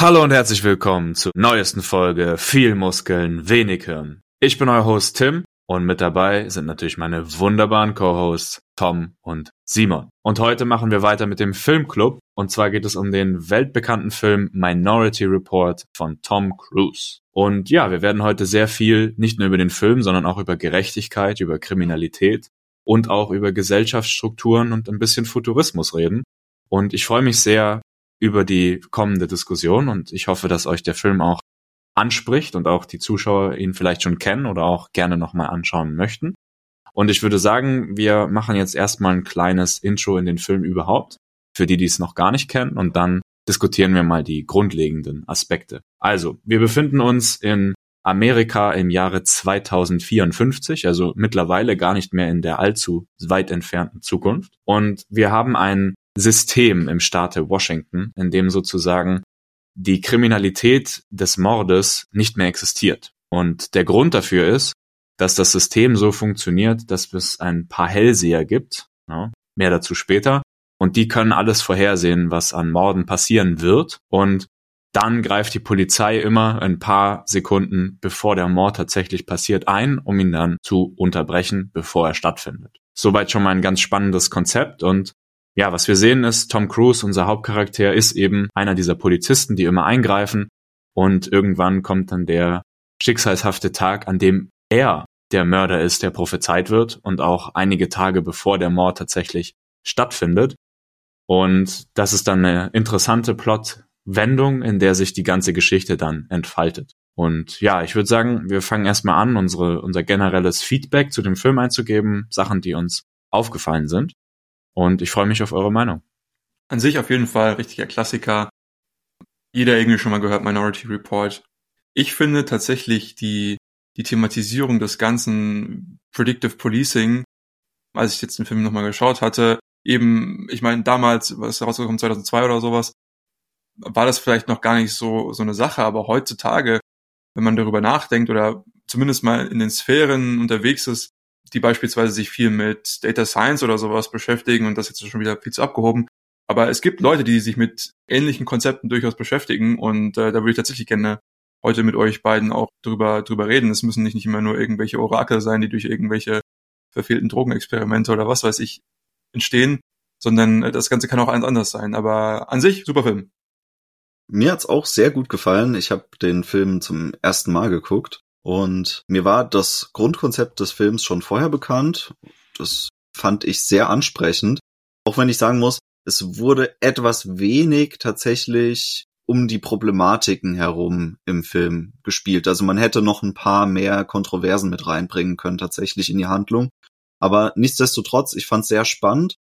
Hallo und herzlich willkommen zur neuesten Folge Viel Muskeln, wenig Hirn. Ich bin euer Host Tim und mit dabei sind natürlich meine wunderbaren Co-Hosts Tom und Simon. Und heute machen wir weiter mit dem Filmclub und zwar geht es um den weltbekannten Film Minority Report von Tom Cruise. Und ja, wir werden heute sehr viel nicht nur über den Film, sondern auch über Gerechtigkeit, über Kriminalität und auch über Gesellschaftsstrukturen und ein bisschen Futurismus reden. Und ich freue mich sehr, über die kommende Diskussion und ich hoffe, dass euch der Film auch anspricht und auch die Zuschauer ihn vielleicht schon kennen oder auch gerne nochmal anschauen möchten. Und ich würde sagen, wir machen jetzt erstmal ein kleines Intro in den Film überhaupt, für die, die es noch gar nicht kennen, und dann diskutieren wir mal die grundlegenden Aspekte. Also, wir befinden uns in Amerika im Jahre 2054, also mittlerweile gar nicht mehr in der allzu weit entfernten Zukunft. Und wir haben einen System im Staate Washington, in dem sozusagen die Kriminalität des Mordes nicht mehr existiert. Und der Grund dafür ist, dass das System so funktioniert, dass es ein paar Hellseher gibt, ja, mehr dazu später, und die können alles vorhersehen, was an Morden passieren wird. Und dann greift die Polizei immer ein paar Sekunden, bevor der Mord tatsächlich passiert, ein, um ihn dann zu unterbrechen, bevor er stattfindet. Soweit schon mal ein ganz spannendes Konzept und ja, was wir sehen ist, Tom Cruise, unser Hauptcharakter, ist eben einer dieser Polizisten, die immer eingreifen. Und irgendwann kommt dann der schicksalshafte Tag, an dem er der Mörder ist, der prophezeit wird und auch einige Tage bevor der Mord tatsächlich stattfindet. Und das ist dann eine interessante Plotwendung, in der sich die ganze Geschichte dann entfaltet. Und ja, ich würde sagen, wir fangen erstmal an, unsere, unser generelles Feedback zu dem Film einzugeben, Sachen, die uns aufgefallen sind. Und ich freue mich auf eure Meinung. An sich auf jeden Fall richtiger Klassiker. Jeder irgendwie schon mal gehört Minority Report. Ich finde tatsächlich die, die Thematisierung des ganzen Predictive Policing, als ich jetzt den Film nochmal geschaut hatte, eben, ich meine, damals, was rausgekommen, 2002 oder sowas, war das vielleicht noch gar nicht so, so eine Sache, aber heutzutage, wenn man darüber nachdenkt oder zumindest mal in den Sphären unterwegs ist, die beispielsweise sich viel mit Data Science oder sowas beschäftigen und das jetzt schon wieder viel zu abgehoben. Aber es gibt Leute, die sich mit ähnlichen Konzepten durchaus beschäftigen und äh, da würde ich tatsächlich gerne heute mit euch beiden auch drüber, drüber reden. Es müssen nicht, nicht immer nur irgendwelche Orakel sein, die durch irgendwelche verfehlten Drogenexperimente oder was weiß ich entstehen, sondern äh, das Ganze kann auch eins anders sein. Aber an sich, super Film. Mir hat's auch sehr gut gefallen. Ich habe den Film zum ersten Mal geguckt und mir war das Grundkonzept des Films schon vorher bekannt. Das fand ich sehr ansprechend. Auch wenn ich sagen muss, es wurde etwas wenig tatsächlich um die Problematiken herum im Film gespielt. Also man hätte noch ein paar mehr Kontroversen mit reinbringen können tatsächlich in die Handlung. Aber nichtsdestotrotz, ich fand es sehr spannend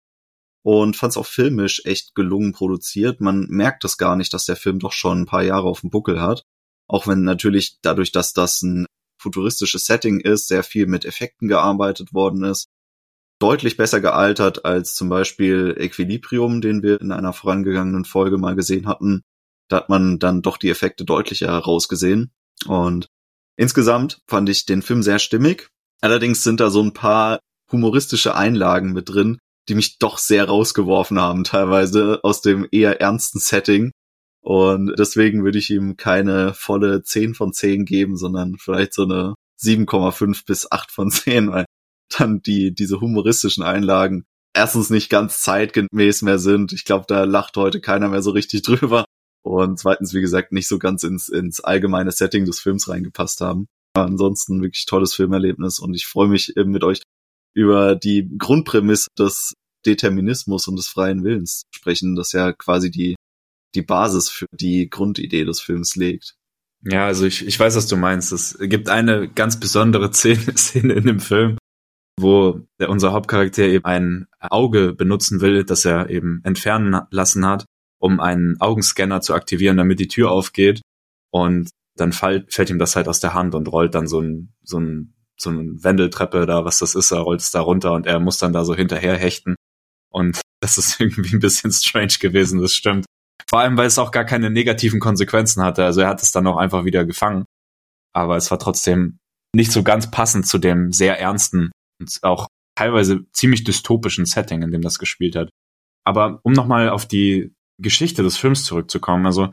und fand es auch filmisch echt gelungen produziert. Man merkt es gar nicht, dass der Film doch schon ein paar Jahre auf dem Buckel hat. Auch wenn natürlich dadurch, dass das ein futuristisches Setting ist, sehr viel mit Effekten gearbeitet worden ist, deutlich besser gealtert als zum Beispiel Equilibrium, den wir in einer vorangegangenen Folge mal gesehen hatten. Da hat man dann doch die Effekte deutlicher herausgesehen. Und insgesamt fand ich den Film sehr stimmig. Allerdings sind da so ein paar humoristische Einlagen mit drin, die mich doch sehr rausgeworfen haben, teilweise aus dem eher ernsten Setting. Und deswegen würde ich ihm keine volle 10 von 10 geben, sondern vielleicht so eine 7,5 bis 8 von 10, weil dann die, diese humoristischen Einlagen erstens nicht ganz zeitgemäß mehr sind. Ich glaube, da lacht heute keiner mehr so richtig drüber. Und zweitens, wie gesagt, nicht so ganz ins, ins allgemeine Setting des Films reingepasst haben. Aber ansonsten wirklich tolles Filmerlebnis und ich freue mich eben mit euch über die Grundprämisse des Determinismus und des freien Willens sprechen, das ja quasi die die Basis für die Grundidee des Films legt. Ja, also ich, ich weiß, was du meinst. Es gibt eine ganz besondere Szene, Szene in dem Film, wo der, unser Hauptcharakter eben ein Auge benutzen will, das er eben entfernen lassen hat, um einen Augenscanner zu aktivieren, damit die Tür aufgeht. Und dann fällt, fällt ihm das halt aus der Hand und rollt dann so ein, so ein, so ein Wendeltreppe da, was das ist, er rollt es da runter und er muss dann da so hinterher hechten. Und das ist irgendwie ein bisschen strange gewesen, das stimmt. Vor allem, weil es auch gar keine negativen Konsequenzen hatte. Also er hat es dann auch einfach wieder gefangen. Aber es war trotzdem nicht so ganz passend zu dem sehr ernsten und auch teilweise ziemlich dystopischen Setting, in dem das gespielt hat. Aber um nochmal auf die Geschichte des Films zurückzukommen, also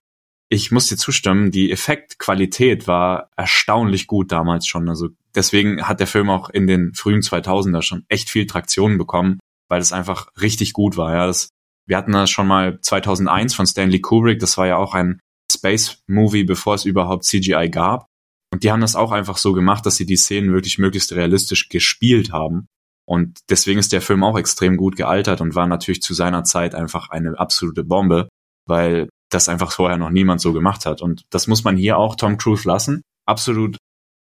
ich muss dir zustimmen, die Effektqualität war erstaunlich gut damals schon. Also deswegen hat der Film auch in den frühen 2000er schon echt viel Traktion bekommen, weil es einfach richtig gut war. Ja, das, wir hatten das schon mal 2001 von Stanley Kubrick. Das war ja auch ein Space-Movie, bevor es überhaupt CGI gab. Und die haben das auch einfach so gemacht, dass sie die Szenen wirklich möglichst realistisch gespielt haben. Und deswegen ist der Film auch extrem gut gealtert und war natürlich zu seiner Zeit einfach eine absolute Bombe, weil das einfach vorher noch niemand so gemacht hat. Und das muss man hier auch Tom Cruise lassen. Absolut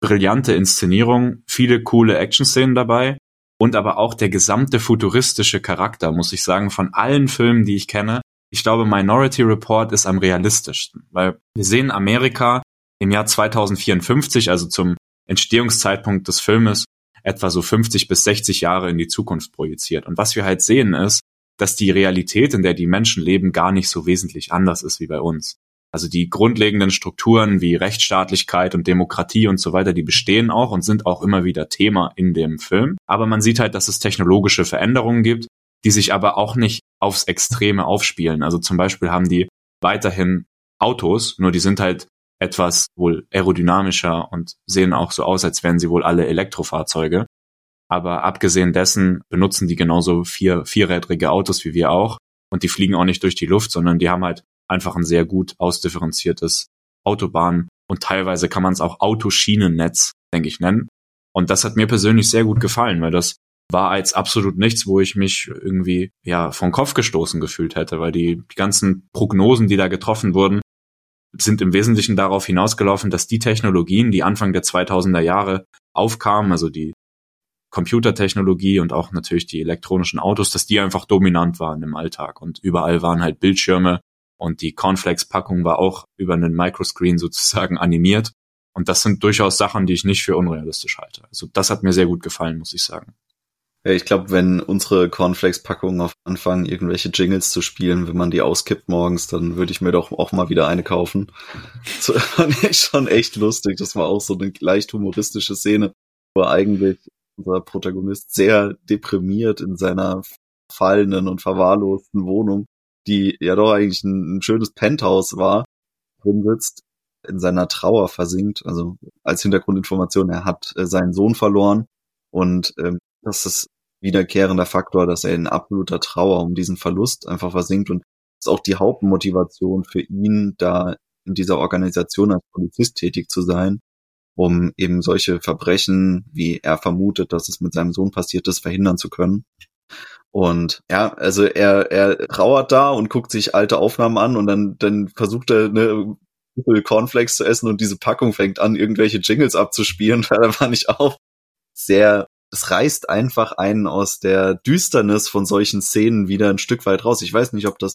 brillante Inszenierung, viele coole Action-Szenen dabei und aber auch der gesamte futuristische Charakter, muss ich sagen, von allen Filmen, die ich kenne. Ich glaube, Minority Report ist am realistischsten, weil wir sehen Amerika im Jahr 2054, also zum Entstehungszeitpunkt des Filmes, etwa so 50 bis 60 Jahre in die Zukunft projiziert. Und was wir halt sehen ist, dass die Realität, in der die Menschen leben, gar nicht so wesentlich anders ist wie bei uns. Also die grundlegenden Strukturen wie Rechtsstaatlichkeit und Demokratie und so weiter, die bestehen auch und sind auch immer wieder Thema in dem Film. Aber man sieht halt, dass es technologische Veränderungen gibt, die sich aber auch nicht aufs Extreme aufspielen. Also zum Beispiel haben die weiterhin Autos, nur die sind halt etwas wohl aerodynamischer und sehen auch so aus, als wären sie wohl alle Elektrofahrzeuge. Aber abgesehen dessen benutzen die genauso vier, vierrädrige Autos wie wir auch. Und die fliegen auch nicht durch die Luft, sondern die haben halt einfach ein sehr gut ausdifferenziertes Autobahn und teilweise kann man es auch Autoschienennetz, denke ich, nennen. Und das hat mir persönlich sehr gut gefallen, weil das war als absolut nichts, wo ich mich irgendwie ja vom Kopf gestoßen gefühlt hätte, weil die, die ganzen Prognosen, die da getroffen wurden, sind im Wesentlichen darauf hinausgelaufen, dass die Technologien, die Anfang der 2000er Jahre aufkamen, also die Computertechnologie und auch natürlich die elektronischen Autos, dass die einfach dominant waren im Alltag und überall waren halt Bildschirme und die Cornflakes-Packung war auch über einen Microscreen sozusagen animiert. Und das sind durchaus Sachen, die ich nicht für unrealistisch halte. Also das hat mir sehr gut gefallen, muss ich sagen. Ich glaube, wenn unsere Cornflakes-Packungen auf anfangen, irgendwelche Jingles zu spielen, wenn man die auskippt morgens, dann würde ich mir doch auch mal wieder eine kaufen. Das fand ich schon echt lustig. Das war auch so eine leicht humoristische Szene, wo eigentlich unser Protagonist sehr deprimiert in seiner fallenden und verwahrlosten Wohnung die ja doch eigentlich ein, ein schönes Penthouse war, drin sitzt, in seiner Trauer versinkt. Also als Hintergrundinformation, er hat äh, seinen Sohn verloren und ähm, das ist wiederkehrender Faktor, dass er in absoluter Trauer um diesen Verlust einfach versinkt und ist auch die Hauptmotivation für ihn, da in dieser Organisation als Polizist tätig zu sein, um eben solche Verbrechen, wie er vermutet, dass es mit seinem Sohn passiert ist, verhindern zu können. Und ja, also er, er trauert da und guckt sich alte Aufnahmen an und dann, dann versucht er eine Cornflakes zu essen und diese Packung fängt an, irgendwelche Jingles abzuspielen. Da fand ich auch sehr, es reißt einfach einen aus der Düsternis von solchen Szenen wieder ein Stück weit raus. Ich weiß nicht, ob das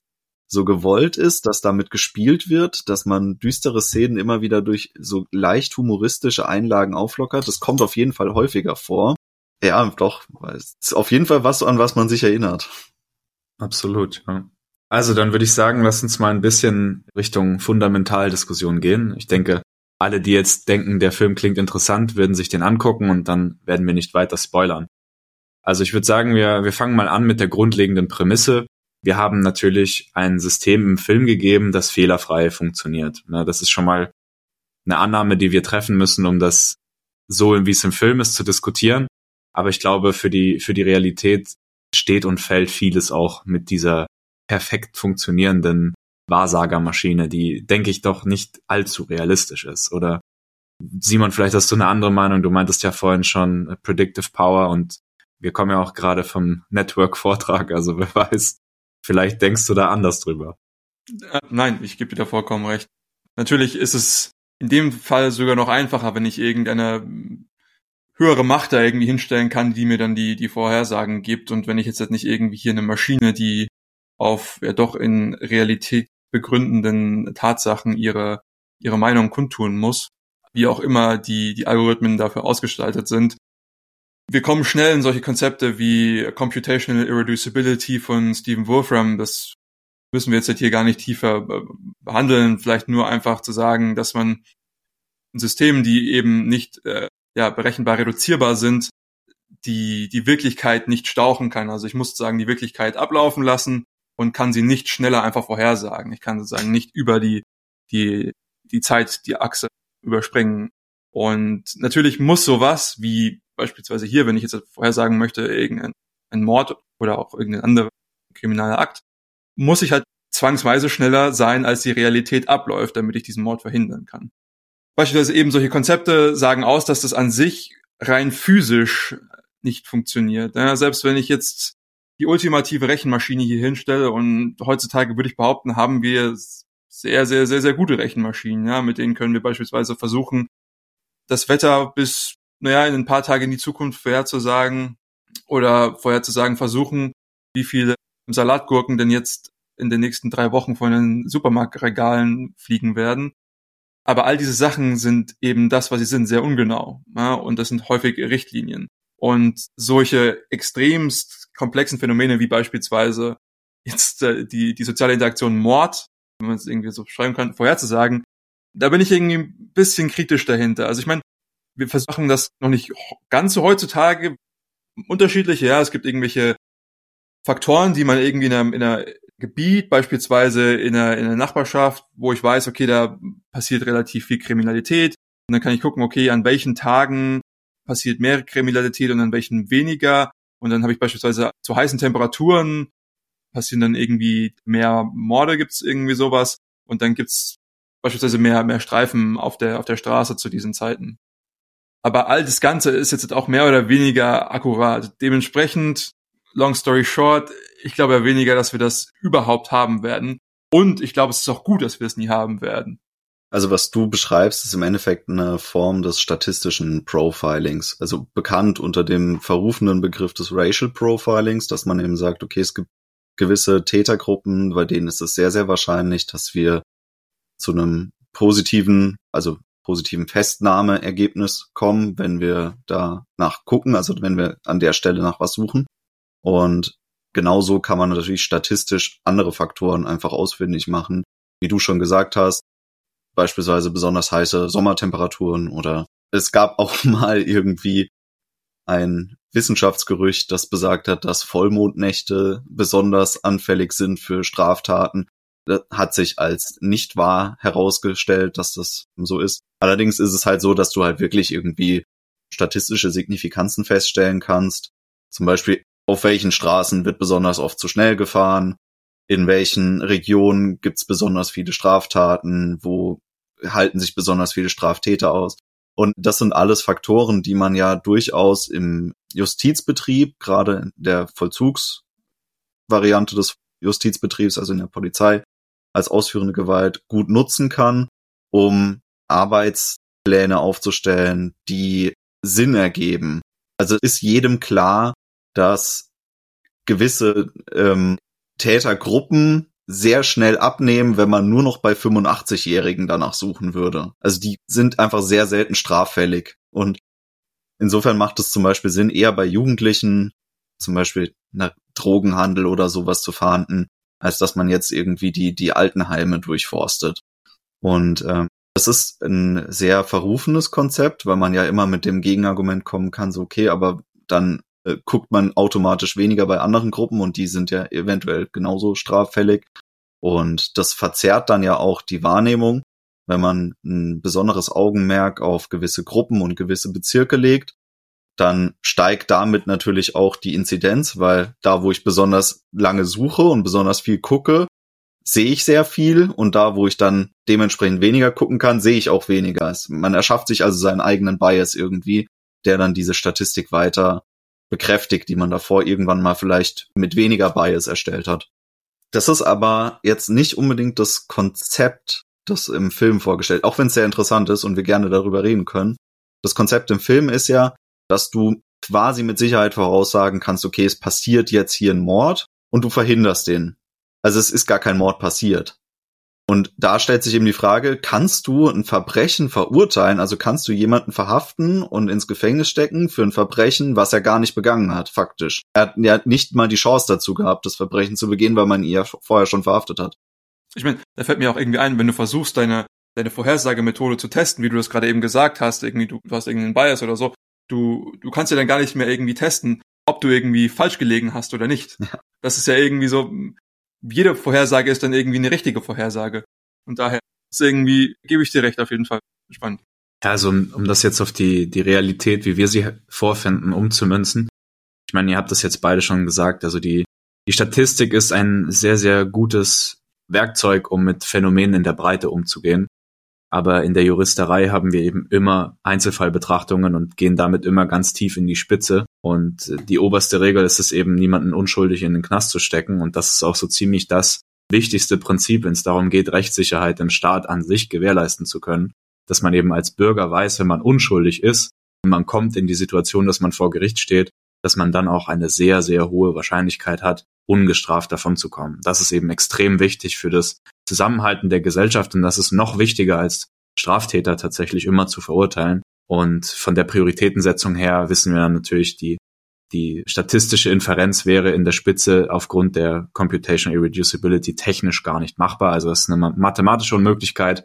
so gewollt ist, dass damit gespielt wird, dass man düstere Szenen immer wieder durch so leicht humoristische Einlagen auflockert. Das kommt auf jeden Fall häufiger vor. Ja, doch. Ist auf jeden Fall was, an was man sich erinnert. Absolut, ja. Also dann würde ich sagen, lass uns mal ein bisschen Richtung Fundamentaldiskussion gehen. Ich denke, alle, die jetzt denken, der Film klingt interessant, werden sich den angucken und dann werden wir nicht weiter spoilern. Also ich würde sagen, wir, wir fangen mal an mit der grundlegenden Prämisse. Wir haben natürlich ein System im Film gegeben, das fehlerfrei funktioniert. Das ist schon mal eine Annahme, die wir treffen müssen, um das so, wie es im Film ist, zu diskutieren. Aber ich glaube, für die, für die Realität steht und fällt vieles auch mit dieser perfekt funktionierenden Wahrsagermaschine, die, denke ich, doch nicht allzu realistisch ist. Oder Simon, vielleicht hast du eine andere Meinung. Du meintest ja vorhin schon Predictive Power und wir kommen ja auch gerade vom Network-Vortrag, also wer weiß, vielleicht denkst du da anders drüber. Äh, nein, ich gebe dir da vollkommen recht. Natürlich ist es in dem Fall sogar noch einfacher, wenn ich irgendeine höhere Macht da irgendwie hinstellen kann, die mir dann die, die Vorhersagen gibt. Und wenn ich jetzt halt nicht irgendwie hier eine Maschine, die auf ja doch in Realität begründenden Tatsachen ihre, ihre Meinung kundtun muss, wie auch immer die, die Algorithmen dafür ausgestaltet sind. Wir kommen schnell in solche Konzepte wie Computational Irreducibility von Stephen Wolfram. Das müssen wir jetzt halt hier gar nicht tiefer behandeln. Vielleicht nur einfach zu sagen, dass man Systemen, die eben nicht äh, ja, berechenbar reduzierbar sind, die die Wirklichkeit nicht stauchen kann. Also ich muss sagen, die Wirklichkeit ablaufen lassen und kann sie nicht schneller einfach vorhersagen. Ich kann sozusagen nicht über die die, die Zeit, die Achse überspringen. Und natürlich muss sowas wie beispielsweise hier, wenn ich jetzt vorhersagen möchte, irgendein ein Mord oder auch irgendein anderer kriminaler Akt, muss ich halt zwangsweise schneller sein, als die Realität abläuft, damit ich diesen Mord verhindern kann. Beispielsweise eben solche Konzepte sagen aus, dass das an sich rein physisch nicht funktioniert. Ja, selbst wenn ich jetzt die ultimative Rechenmaschine hier hinstelle und heutzutage würde ich behaupten, haben wir sehr, sehr, sehr, sehr gute Rechenmaschinen. Ja, mit denen können wir beispielsweise versuchen, das Wetter bis, naja, in ein paar Tage in die Zukunft vorherzusagen oder vorherzusagen versuchen, wie viele Salatgurken denn jetzt in den nächsten drei Wochen von den Supermarktregalen fliegen werden. Aber all diese Sachen sind eben das, was sie sind, sehr ungenau. Ja, und das sind häufig Richtlinien. Und solche extremst komplexen Phänomene wie beispielsweise jetzt äh, die, die soziale Interaktion Mord, wenn man es irgendwie so schreiben kann, vorherzusagen, da bin ich irgendwie ein bisschen kritisch dahinter. Also ich meine, wir versuchen das noch nicht ganz so heutzutage unterschiedliche, ja, es gibt irgendwelche Faktoren, die man irgendwie in einem, in einer Gebiet, beispielsweise in einer, in einer Nachbarschaft, wo ich weiß, okay, da passiert relativ viel Kriminalität. Und dann kann ich gucken, okay, an welchen Tagen passiert mehr Kriminalität und an welchen weniger. Und dann habe ich beispielsweise zu heißen Temperaturen passieren dann irgendwie mehr Morde, gibt's irgendwie sowas. Und dann gibt's beispielsweise mehr, mehr Streifen auf der, auf der Straße zu diesen Zeiten. Aber all das Ganze ist jetzt auch mehr oder weniger akkurat. Dementsprechend, long story short, ich glaube ja weniger, dass wir das überhaupt haben werden. Und ich glaube, es ist auch gut, dass wir es nie haben werden. Also was du beschreibst, ist im Endeffekt eine Form des statistischen Profilings, also bekannt unter dem verrufenen Begriff des Racial Profilings, dass man eben sagt, okay, es gibt gewisse Tätergruppen, bei denen ist es sehr, sehr wahrscheinlich, dass wir zu einem positiven, also positiven Festnahmeergebnis kommen, wenn wir da nachgucken, also wenn wir an der Stelle nach was suchen. Und genauso kann man natürlich statistisch andere Faktoren einfach ausfindig machen, wie du schon gesagt hast, beispielsweise besonders heiße Sommertemperaturen oder es gab auch mal irgendwie ein Wissenschaftsgerücht, das besagt hat, dass Vollmondnächte besonders anfällig sind für Straftaten. Das hat sich als nicht wahr herausgestellt, dass das so ist. Allerdings ist es halt so, dass du halt wirklich irgendwie statistische Signifikanzen feststellen kannst. Zum Beispiel, auf welchen Straßen wird besonders oft zu schnell gefahren, in welchen Regionen gibt's besonders viele Straftaten, wo halten sich besonders viele Straftäter aus. Und das sind alles Faktoren, die man ja durchaus im Justizbetrieb, gerade in der Vollzugsvariante des Justizbetriebs, also in der Polizei, als ausführende Gewalt gut nutzen kann, um Arbeitspläne aufzustellen, die Sinn ergeben. Also ist jedem klar, dass gewisse ähm, Tätergruppen sehr schnell abnehmen, wenn man nur noch bei 85-Jährigen danach suchen würde. Also die sind einfach sehr selten straffällig. Und insofern macht es zum Beispiel Sinn, eher bei Jugendlichen, zum Beispiel na, Drogenhandel oder sowas zu fahnden, als dass man jetzt irgendwie die, die Altenheime durchforstet. Und äh, das ist ein sehr verrufenes Konzept, weil man ja immer mit dem Gegenargument kommen kann, so okay, aber dann äh, guckt man automatisch weniger bei anderen Gruppen und die sind ja eventuell genauso straffällig. Und das verzerrt dann ja auch die Wahrnehmung, wenn man ein besonderes Augenmerk auf gewisse Gruppen und gewisse Bezirke legt, dann steigt damit natürlich auch die Inzidenz, weil da, wo ich besonders lange suche und besonders viel gucke, sehe ich sehr viel und da, wo ich dann dementsprechend weniger gucken kann, sehe ich auch weniger. Man erschafft sich also seinen eigenen Bias irgendwie, der dann diese Statistik weiter bekräftigt, die man davor irgendwann mal vielleicht mit weniger Bias erstellt hat. Das ist aber jetzt nicht unbedingt das Konzept, das im Film vorgestellt, auch wenn es sehr interessant ist und wir gerne darüber reden können. Das Konzept im Film ist ja, dass du quasi mit Sicherheit voraussagen kannst, okay, es passiert jetzt hier ein Mord und du verhinderst den. Also es ist gar kein Mord passiert. Und da stellt sich eben die Frage, kannst du ein Verbrechen verurteilen? Also kannst du jemanden verhaften und ins Gefängnis stecken für ein Verbrechen, was er gar nicht begangen hat, faktisch? Er hat ja nicht mal die Chance dazu gehabt, das Verbrechen zu begehen, weil man ihn ja vorher schon verhaftet hat. Ich meine, da fällt mir auch irgendwie ein, wenn du versuchst, deine, deine Vorhersagemethode zu testen, wie du das gerade eben gesagt hast, irgendwie du, du hast irgendeinen Bias oder so, du, du kannst ja dann gar nicht mehr irgendwie testen, ob du irgendwie falsch gelegen hast oder nicht. Ja. Das ist ja irgendwie so, jede Vorhersage ist dann irgendwie eine richtige Vorhersage. Und daher ist irgendwie, gebe ich dir recht, auf jeden Fall. Spannend. Ja, also um, um das jetzt auf die, die Realität, wie wir sie vorfinden, umzumünzen. Ich meine, ihr habt das jetzt beide schon gesagt. Also die, die Statistik ist ein sehr, sehr gutes Werkzeug, um mit Phänomenen in der Breite umzugehen. Aber in der Juristerei haben wir eben immer Einzelfallbetrachtungen und gehen damit immer ganz tief in die Spitze. Und die oberste Regel ist es eben, niemanden unschuldig in den Knast zu stecken. Und das ist auch so ziemlich das wichtigste Prinzip, wenn es darum geht, Rechtssicherheit im Staat an sich gewährleisten zu können. Dass man eben als Bürger weiß, wenn man unschuldig ist, und man kommt in die Situation, dass man vor Gericht steht, dass man dann auch eine sehr, sehr hohe Wahrscheinlichkeit hat, ungestraft davon zu kommen. Das ist eben extrem wichtig für das Zusammenhalten der Gesellschaft und das ist noch wichtiger als Straftäter tatsächlich immer zu verurteilen. Und von der Prioritätensetzung her wissen wir natürlich, die, die statistische Inferenz wäre in der Spitze aufgrund der Computational Irreducibility technisch gar nicht machbar. Also das ist eine mathematische Unmöglichkeit.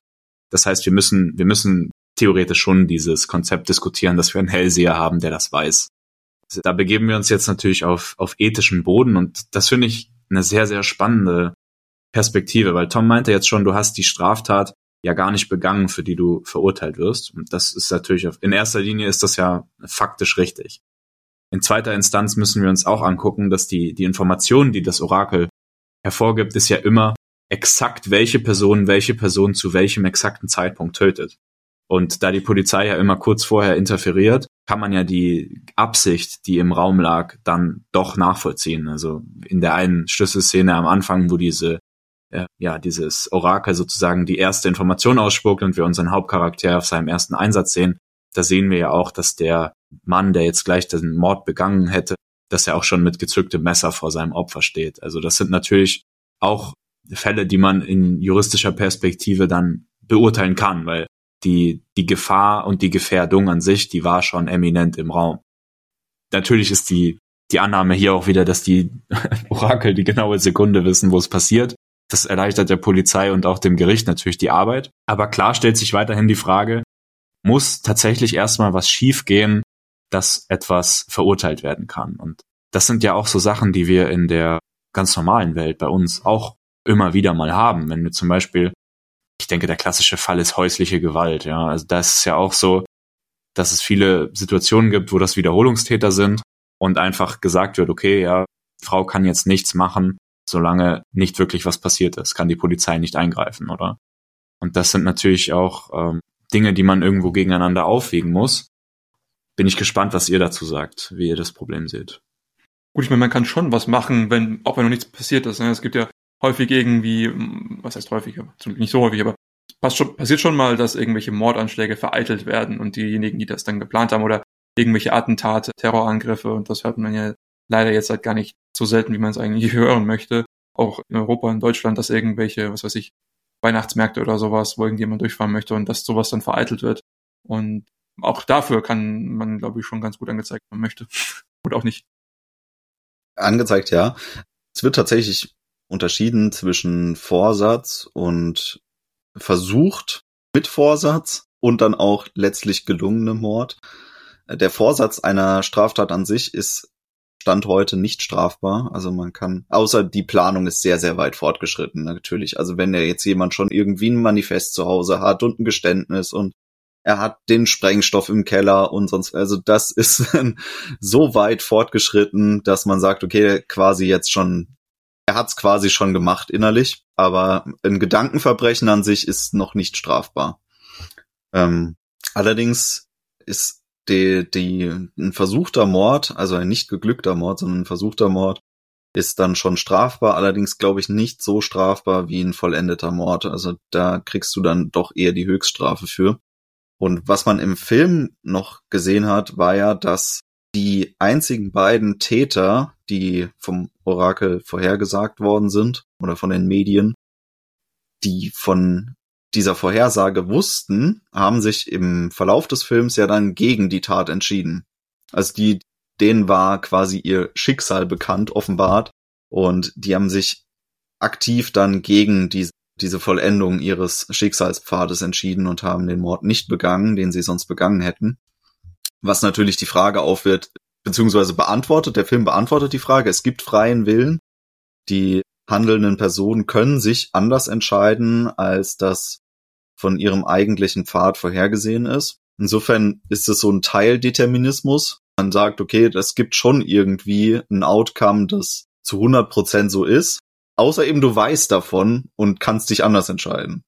Das heißt, wir müssen, wir müssen theoretisch schon dieses Konzept diskutieren, dass wir einen Hellseher haben, der das weiß. Da begeben wir uns jetzt natürlich auf, auf ethischen Boden und das finde ich eine sehr, sehr spannende Perspektive, weil Tom meinte jetzt schon, du hast die Straftat ja gar nicht begangen, für die du verurteilt wirst. Und das ist natürlich, auf, in erster Linie ist das ja faktisch richtig. In zweiter Instanz müssen wir uns auch angucken, dass die, die Informationen, die das Orakel hervorgibt, ist ja immer exakt, welche Person welche Person zu welchem exakten Zeitpunkt tötet. Und da die Polizei ja immer kurz vorher interferiert, kann man ja die Absicht, die im Raum lag, dann doch nachvollziehen. Also in der einen Schlüsselszene am Anfang, wo diese äh, ja dieses Orakel sozusagen die erste Information ausspuckt und wir unseren Hauptcharakter auf seinem ersten Einsatz sehen, da sehen wir ja auch, dass der Mann, der jetzt gleich den Mord begangen hätte, dass er auch schon mit gezücktem Messer vor seinem Opfer steht. Also das sind natürlich auch Fälle, die man in juristischer Perspektive dann beurteilen kann, weil die, die Gefahr und die Gefährdung an sich, die war schon eminent im Raum. Natürlich ist die, die Annahme hier auch wieder, dass die Orakel die genaue Sekunde wissen, wo es passiert. Das erleichtert der Polizei und auch dem Gericht natürlich die Arbeit. Aber klar stellt sich weiterhin die Frage, muss tatsächlich erstmal was schiefgehen, dass etwas verurteilt werden kann? Und das sind ja auch so Sachen, die wir in der ganz normalen Welt bei uns auch immer wieder mal haben. Wenn wir zum Beispiel ich denke, der klassische Fall ist häusliche Gewalt. Ja, also das ist ja auch so, dass es viele Situationen gibt, wo das Wiederholungstäter sind und einfach gesagt wird, okay, ja, Frau kann jetzt nichts machen, solange nicht wirklich was passiert ist, kann die Polizei nicht eingreifen, oder? Und das sind natürlich auch ähm, Dinge, die man irgendwo gegeneinander aufwiegen muss. Bin ich gespannt, was ihr dazu sagt, wie ihr das Problem seht. Gut, ich meine, man kann schon was machen, wenn, auch wenn noch nichts passiert ist. Ne? Es gibt ja häufig irgendwie, was heißt häufig, nicht so häufig, aber es schon, passiert schon mal, dass irgendwelche Mordanschläge vereitelt werden und diejenigen, die das dann geplant haben oder irgendwelche Attentate, Terrorangriffe und das hört man ja leider jetzt halt gar nicht so selten, wie man es eigentlich hören möchte. Auch in Europa, in Deutschland, dass irgendwelche, was weiß ich, Weihnachtsmärkte oder sowas, wo irgendjemand durchfahren möchte und dass sowas dann vereitelt wird. Und auch dafür kann man, glaube ich, schon ganz gut angezeigt, man möchte. Oder auch nicht. Angezeigt, ja. Es wird tatsächlich unterschieden zwischen Vorsatz und versucht mit Vorsatz und dann auch letztlich gelungenem Mord. Der Vorsatz einer Straftat an sich ist Stand heute nicht strafbar. Also man kann, außer die Planung ist sehr, sehr weit fortgeschritten, natürlich. Also wenn ja jetzt jemand schon irgendwie ein Manifest zu Hause hat und ein Geständnis und er hat den Sprengstoff im Keller und sonst, also das ist so weit fortgeschritten, dass man sagt, okay, quasi jetzt schon er hat es quasi schon gemacht innerlich, aber ein Gedankenverbrechen an sich ist noch nicht strafbar. Ähm, allerdings ist die, die, ein versuchter Mord, also ein nicht geglückter Mord, sondern ein versuchter Mord, ist dann schon strafbar, allerdings glaube ich nicht so strafbar wie ein vollendeter Mord. Also da kriegst du dann doch eher die Höchststrafe für. Und was man im Film noch gesehen hat, war ja, dass die einzigen beiden Täter, die vom Orakel vorhergesagt worden sind oder von den Medien, die von dieser Vorhersage wussten, haben sich im Verlauf des Films ja dann gegen die Tat entschieden. Also die, denen war quasi ihr Schicksal bekannt, offenbart, und die haben sich aktiv dann gegen die, diese Vollendung ihres Schicksalspfades entschieden und haben den Mord nicht begangen, den sie sonst begangen hätten. Was natürlich die Frage aufwirft, beziehungsweise beantwortet, der Film beantwortet die Frage, es gibt freien Willen. Die handelnden Personen können sich anders entscheiden, als das von ihrem eigentlichen Pfad vorhergesehen ist. Insofern ist es so ein Teildeterminismus. Man sagt, okay, das gibt schon irgendwie ein Outcome, das zu 100 Prozent so ist. Außer eben du weißt davon und kannst dich anders entscheiden.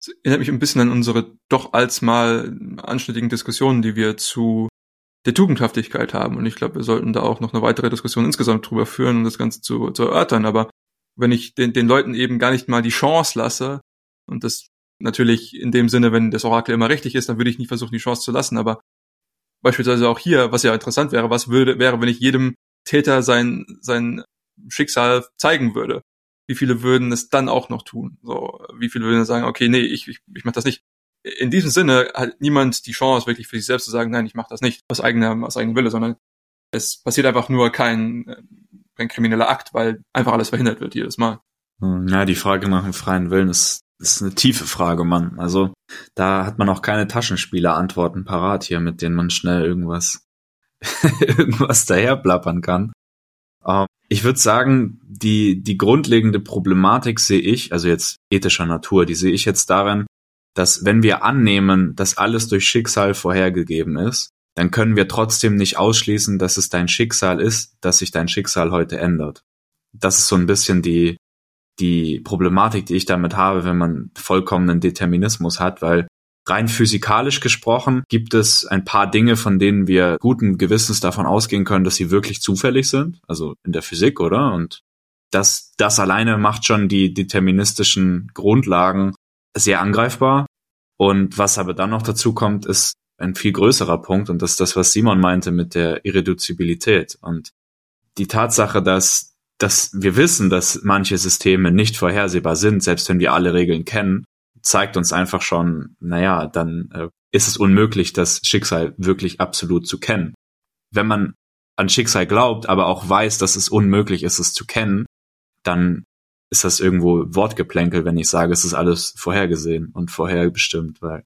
Das erinnert mich ein bisschen an unsere doch als mal anschnittigen Diskussionen, die wir zu der Tugendhaftigkeit haben. Und ich glaube, wir sollten da auch noch eine weitere Diskussion insgesamt drüber führen, um das Ganze zu, zu erörtern. Aber wenn ich den, den Leuten eben gar nicht mal die Chance lasse, und das natürlich in dem Sinne, wenn das Orakel immer richtig ist, dann würde ich nicht versuchen, die Chance zu lassen. Aber beispielsweise auch hier, was ja interessant wäre, was würde, wäre, wenn ich jedem Täter sein, sein Schicksal zeigen würde? Wie viele würden es dann auch noch tun? So, wie viele würden sagen, okay, nee, ich, ich, ich mach das nicht. In diesem Sinne hat niemand die Chance, wirklich für sich selbst zu sagen, nein, ich mache das nicht aus eigener, aus eigenem Wille, sondern es passiert einfach nur kein, kein krimineller Akt, weil einfach alles verhindert wird jedes Mal. Hm, ja, die Frage nach dem freien Willen ist, ist eine tiefe Frage, Mann. Also da hat man auch keine Taschenspieler-Antworten parat hier, mit denen man schnell irgendwas, irgendwas daherplappern kann. Ähm, ich würde sagen, die, die grundlegende Problematik sehe ich, also jetzt ethischer Natur, die sehe ich jetzt darin, dass wenn wir annehmen, dass alles durch Schicksal vorhergegeben ist, dann können wir trotzdem nicht ausschließen, dass es dein Schicksal ist, dass sich dein Schicksal heute ändert. Das ist so ein bisschen die, die Problematik, die ich damit habe, wenn man vollkommenen Determinismus hat, weil rein physikalisch gesprochen gibt es ein paar Dinge, von denen wir guten Gewissens davon ausgehen können, dass sie wirklich zufällig sind, also in der Physik, oder? Und das, das alleine macht schon die deterministischen Grundlagen sehr angreifbar. Und was aber dann noch dazu kommt, ist ein viel größerer Punkt und das ist das, was Simon meinte mit der Irreduzibilität und die Tatsache, dass, dass wir wissen, dass manche Systeme nicht vorhersehbar sind, selbst wenn wir alle Regeln kennen, zeigt uns einfach schon, naja, dann äh, ist es unmöglich, das Schicksal wirklich absolut zu kennen. Wenn man an Schicksal glaubt, aber auch weiß, dass es unmöglich ist, es zu kennen, dann ist das irgendwo Wortgeplänkel, wenn ich sage, es ist alles vorhergesehen und vorherbestimmt, weil.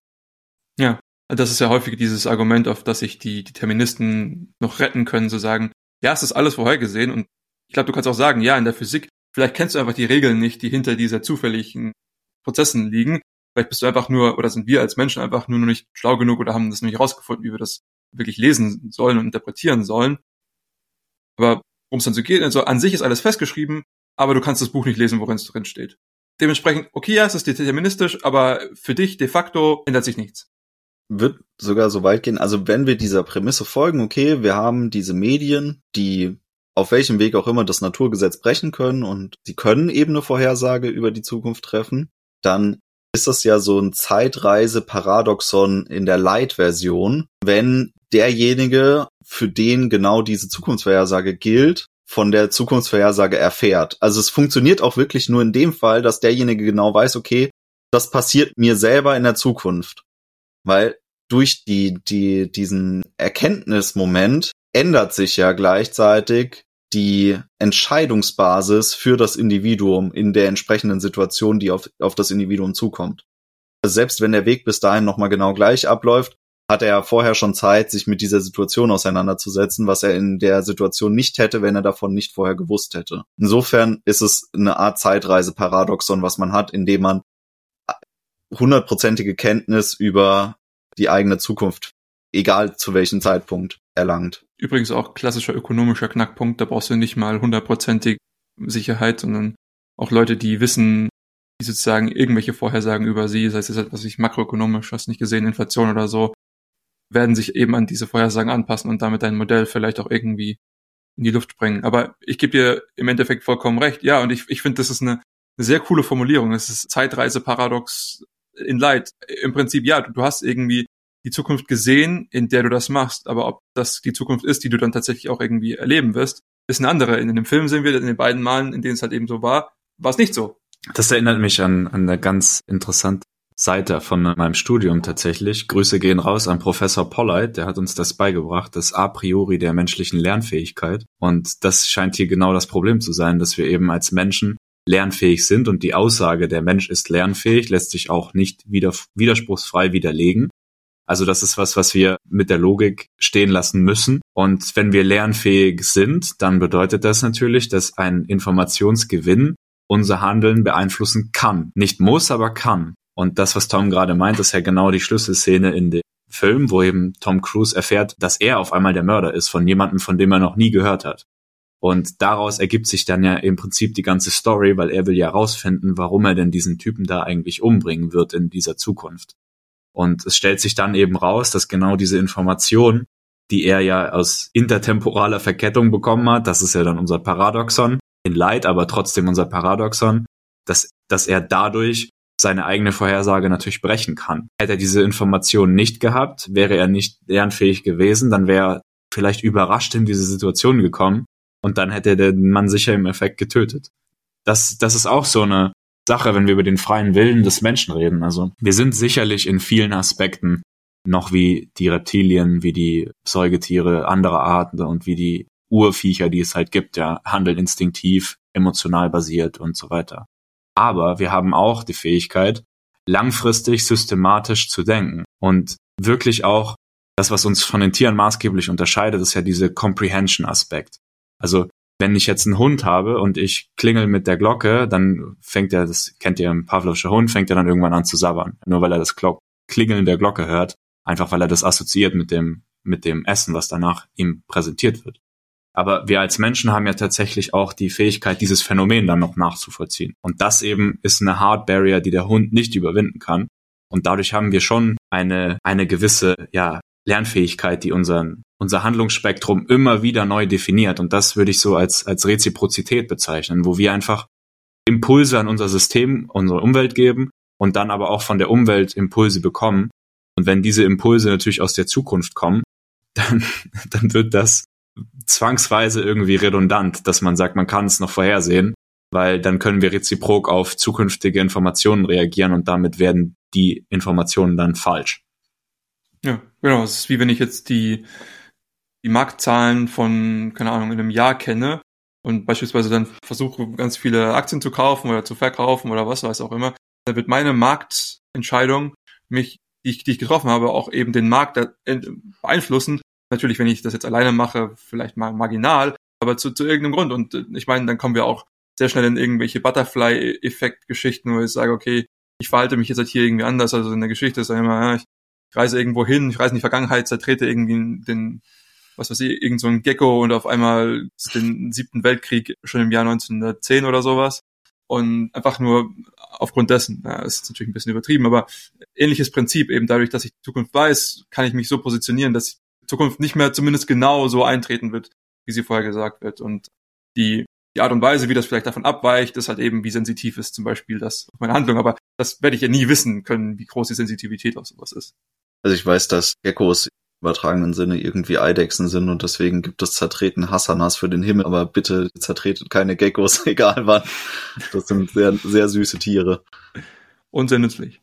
Das ist ja häufig dieses Argument, auf das sich die Deterministen noch retten können, zu sagen, ja, es ist alles vorhergesehen und ich glaube, du kannst auch sagen, ja, in der Physik, vielleicht kennst du einfach die Regeln nicht, die hinter dieser zufälligen Prozessen liegen. Vielleicht bist du einfach nur, oder sind wir als Menschen einfach nur noch nicht schlau genug oder haben das noch nicht herausgefunden, wie wir das wirklich lesen sollen und interpretieren sollen. Aber worum es dann so geht, also an sich ist alles festgeschrieben, aber du kannst das Buch nicht lesen, worin es drin steht. Dementsprechend, okay, ja, es ist deterministisch, aber für dich de facto ändert sich nichts wird sogar so weit gehen, also wenn wir dieser Prämisse folgen, okay, wir haben diese Medien, die auf welchem Weg auch immer das Naturgesetz brechen können und sie können eben eine Vorhersage über die Zukunft treffen, dann ist das ja so ein Zeitreise-Paradoxon in der Light-Version, wenn derjenige, für den genau diese Zukunftsvorhersage gilt, von der Zukunftsvorhersage erfährt. Also es funktioniert auch wirklich nur in dem Fall, dass derjenige genau weiß, okay, das passiert mir selber in der Zukunft weil durch die, die, diesen Erkenntnismoment ändert sich ja gleichzeitig die Entscheidungsbasis für das Individuum in der entsprechenden Situation, die auf, auf das Individuum zukommt. Also selbst wenn der Weg bis dahin nochmal genau gleich abläuft, hat er ja vorher schon Zeit, sich mit dieser Situation auseinanderzusetzen, was er in der Situation nicht hätte, wenn er davon nicht vorher gewusst hätte. Insofern ist es eine Art Zeitreise-Paradoxon, was man hat, indem man hundertprozentige Kenntnis über die eigene Zukunft, egal zu welchem Zeitpunkt, erlangt. Übrigens auch klassischer ökonomischer Knackpunkt, da brauchst du nicht mal hundertprozentige Sicherheit, sondern auch Leute, die wissen, die sozusagen irgendwelche Vorhersagen über sie, sei es jetzt was ich makroökonomisch, hast nicht gesehen, Inflation oder so, werden sich eben an diese Vorhersagen anpassen und damit dein Modell vielleicht auch irgendwie in die Luft bringen. Aber ich gebe dir im Endeffekt vollkommen recht. Ja, und ich, ich finde, das ist eine, eine sehr coole Formulierung. Es ist Zeitreise-Paradox in Light. Im Prinzip, ja, du, du hast irgendwie die Zukunft gesehen, in der du das machst, aber ob das die Zukunft ist, die du dann tatsächlich auch irgendwie erleben wirst, ist eine andere. In dem Film sehen wir, in den beiden Malen, in denen es halt eben so war, war es nicht so. Das erinnert mich an, an eine ganz interessante Seite von meinem Studium tatsächlich. Grüße gehen raus an Professor Polleit, der hat uns das beigebracht, das A priori der menschlichen Lernfähigkeit. Und das scheint hier genau das Problem zu sein, dass wir eben als Menschen lernfähig sind und die Aussage, der Mensch ist lernfähig, lässt sich auch nicht widerspruchsfrei widerlegen. Also das ist was, was wir mit der Logik stehen lassen müssen. Und wenn wir lernfähig sind, dann bedeutet das natürlich, dass ein Informationsgewinn unser Handeln beeinflussen kann. Nicht muss, aber kann. Und das, was Tom gerade meint, ist ja genau die Schlüsselszene in dem Film, wo eben Tom Cruise erfährt, dass er auf einmal der Mörder ist von jemandem, von dem er noch nie gehört hat. Und daraus ergibt sich dann ja im Prinzip die ganze Story, weil er will ja rausfinden, warum er denn diesen Typen da eigentlich umbringen wird in dieser Zukunft. Und es stellt sich dann eben raus, dass genau diese Information, die er ja aus intertemporaler Verkettung bekommen hat, das ist ja dann unser Paradoxon, in Light, aber trotzdem unser Paradoxon, dass, dass er dadurch seine eigene Vorhersage natürlich brechen kann. Hätte er diese Information nicht gehabt, wäre er nicht lernfähig gewesen, dann wäre er vielleicht überrascht in diese Situation gekommen und dann hätte der Mann sicher im Effekt getötet. Das, das ist auch so eine Sache, wenn wir über den freien Willen des Menschen reden. Also wir sind sicherlich in vielen Aspekten noch wie die Reptilien, wie die Säugetiere anderer Arten und wie die Urviecher, die es halt gibt, ja, handeln instinktiv, emotional basiert und so weiter. Aber wir haben auch die Fähigkeit, langfristig systematisch zu denken und wirklich auch das, was uns von den Tieren maßgeblich unterscheidet, ist ja diese Comprehension-Aspekt. Also wenn ich jetzt einen Hund habe und ich klingel mit der Glocke, dann fängt er, das kennt ihr, ein Pavlovscher Hund, fängt er dann irgendwann an zu sabbern. Nur weil er das Glock Klingeln der Glocke hört, einfach weil er das assoziiert mit dem, mit dem Essen, was danach ihm präsentiert wird. Aber wir als Menschen haben ja tatsächlich auch die Fähigkeit, dieses Phänomen dann noch nachzuvollziehen. Und das eben ist eine Hard Barrier, die der Hund nicht überwinden kann. Und dadurch haben wir schon eine, eine gewisse, ja, Lernfähigkeit, die unseren, unser Handlungsspektrum immer wieder neu definiert. Und das würde ich so als, als Reziprozität bezeichnen, wo wir einfach Impulse an unser System, unsere Umwelt geben und dann aber auch von der Umwelt Impulse bekommen. Und wenn diese Impulse natürlich aus der Zukunft kommen, dann, dann wird das zwangsweise irgendwie redundant, dass man sagt, man kann es noch vorhersehen, weil dann können wir reziprok auf zukünftige Informationen reagieren und damit werden die Informationen dann falsch. Ja, genau. Es ist wie wenn ich jetzt die, die Marktzahlen von, keine Ahnung, in einem Jahr kenne und beispielsweise dann versuche, ganz viele Aktien zu kaufen oder zu verkaufen oder was weiß auch immer, dann wird meine Marktentscheidung mich, die ich, die ich getroffen habe, auch eben den Markt beeinflussen. Natürlich, wenn ich das jetzt alleine mache, vielleicht mal marginal, aber zu, zu irgendeinem Grund. Und äh, ich meine, dann kommen wir auch sehr schnell in irgendwelche Butterfly-Effekt-Geschichten, wo ich sage, okay, ich verhalte mich jetzt halt hier irgendwie anders. Also in der Geschichte ist ja immer, ja, ich reise irgendwo hin, ich reise in die Vergangenheit, zertrete irgendwie den, was weiß ich, irgend so ein Gecko und auf einmal den siebten Weltkrieg schon im Jahr 1910 oder sowas. Und einfach nur aufgrund dessen, ja, ist natürlich ein bisschen übertrieben, aber ähnliches Prinzip, eben dadurch, dass ich die Zukunft weiß, kann ich mich so positionieren, dass die Zukunft nicht mehr zumindest genau so eintreten wird, wie sie vorher gesagt wird. Und die, die Art und Weise, wie das vielleicht davon abweicht, ist halt eben, wie sensitiv ist zum Beispiel das auf meine Handlung. Aber das werde ich ja nie wissen können, wie groß die Sensitivität auf sowas ist. Also ich weiß, dass Geckos übertragenen Sinne irgendwie Eidechsen sind und deswegen gibt es zertreten Hasanas für den Himmel, aber bitte zertretet keine Geckos, egal wann. Das sind sehr, sehr süße Tiere. Und sehr nützlich.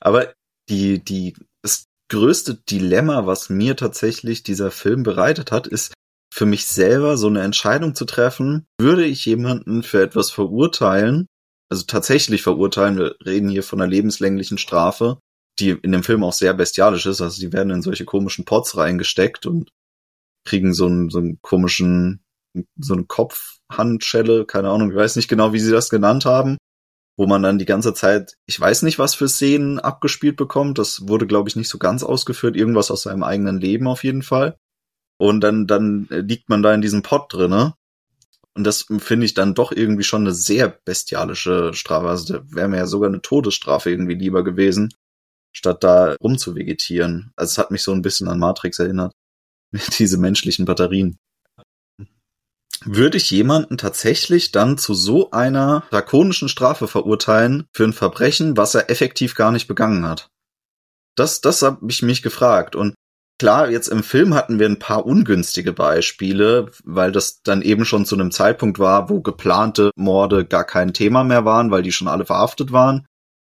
Aber die, die, das größte Dilemma, was mir tatsächlich dieser Film bereitet hat, ist für mich selber so eine Entscheidung zu treffen, würde ich jemanden für etwas verurteilen, also tatsächlich verurteilen. Wir reden hier von einer lebenslänglichen Strafe, die in dem Film auch sehr bestialisch ist. Also die werden in solche komischen Pots reingesteckt und kriegen so einen, so einen komischen, so eine Kopfhandschelle, keine Ahnung, ich weiß nicht genau, wie sie das genannt haben, wo man dann die ganze Zeit, ich weiß nicht, was für Szenen abgespielt bekommt. Das wurde, glaube ich, nicht so ganz ausgeführt. Irgendwas aus seinem eigenen Leben auf jeden Fall. Und dann, dann liegt man da in diesem Pot drinne und das finde ich dann doch irgendwie schon eine sehr bestialische Strafe. Also da wäre mir ja sogar eine Todesstrafe irgendwie lieber gewesen, statt da rumzuvegetieren. Also es hat mich so ein bisschen an Matrix erinnert. Diese menschlichen Batterien. Würde ich jemanden tatsächlich dann zu so einer drakonischen Strafe verurteilen für ein Verbrechen, was er effektiv gar nicht begangen hat? Das, das habe ich mich gefragt. Und Klar, jetzt im Film hatten wir ein paar ungünstige Beispiele, weil das dann eben schon zu einem Zeitpunkt war, wo geplante Morde gar kein Thema mehr waren, weil die schon alle verhaftet waren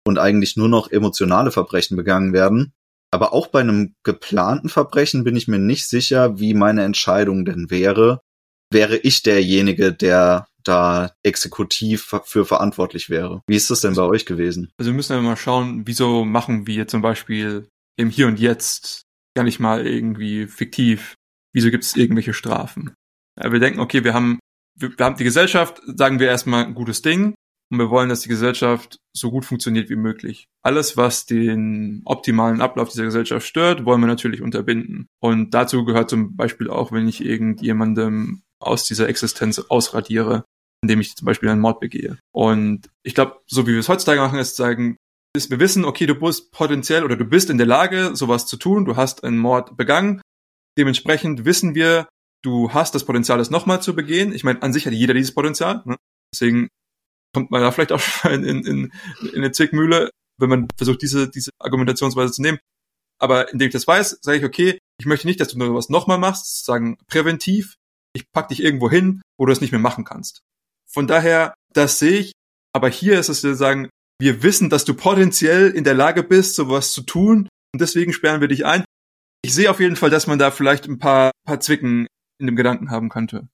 und eigentlich nur noch emotionale Verbrechen begangen werden. Aber auch bei einem geplanten Verbrechen bin ich mir nicht sicher, wie meine Entscheidung denn wäre. Wäre ich derjenige, der da exekutiv für verantwortlich wäre. Wie ist das denn bei euch gewesen? Also wir müssen ja mal schauen, wieso machen wir zum Beispiel im Hier und Jetzt gar nicht mal irgendwie fiktiv. Wieso gibt es irgendwelche Strafen? Wir denken, okay, wir haben, wir, wir haben die Gesellschaft, sagen wir erstmal, ein gutes Ding. Und wir wollen, dass die Gesellschaft so gut funktioniert wie möglich. Alles, was den optimalen Ablauf dieser Gesellschaft stört, wollen wir natürlich unterbinden. Und dazu gehört zum Beispiel auch, wenn ich irgendjemandem aus dieser Existenz ausradiere, indem ich zum Beispiel einen Mord begehe. Und ich glaube, so wie wir es heutzutage machen, ist sagen, ist wir wissen, okay, du bist potenziell oder du bist in der Lage, sowas zu tun, du hast einen Mord begangen. Dementsprechend wissen wir, du hast das Potenzial, das nochmal zu begehen. Ich meine, an sich hat jeder dieses Potenzial. Ne? Deswegen kommt man da vielleicht auch in, in, in eine Zwickmühle, wenn man versucht, diese, diese Argumentationsweise zu nehmen. Aber indem ich das weiß, sage ich, okay, ich möchte nicht, dass du nur was nochmal machst, sagen präventiv, ich pack dich irgendwo hin, wo du es nicht mehr machen kannst. Von daher, das sehe ich, aber hier ist es zu sagen, wir wissen, dass du potenziell in der Lage bist, sowas zu tun und deswegen sperren wir dich ein. Ich sehe auf jeden Fall, dass man da vielleicht ein paar, paar Zwicken in dem Gedanken haben könnte.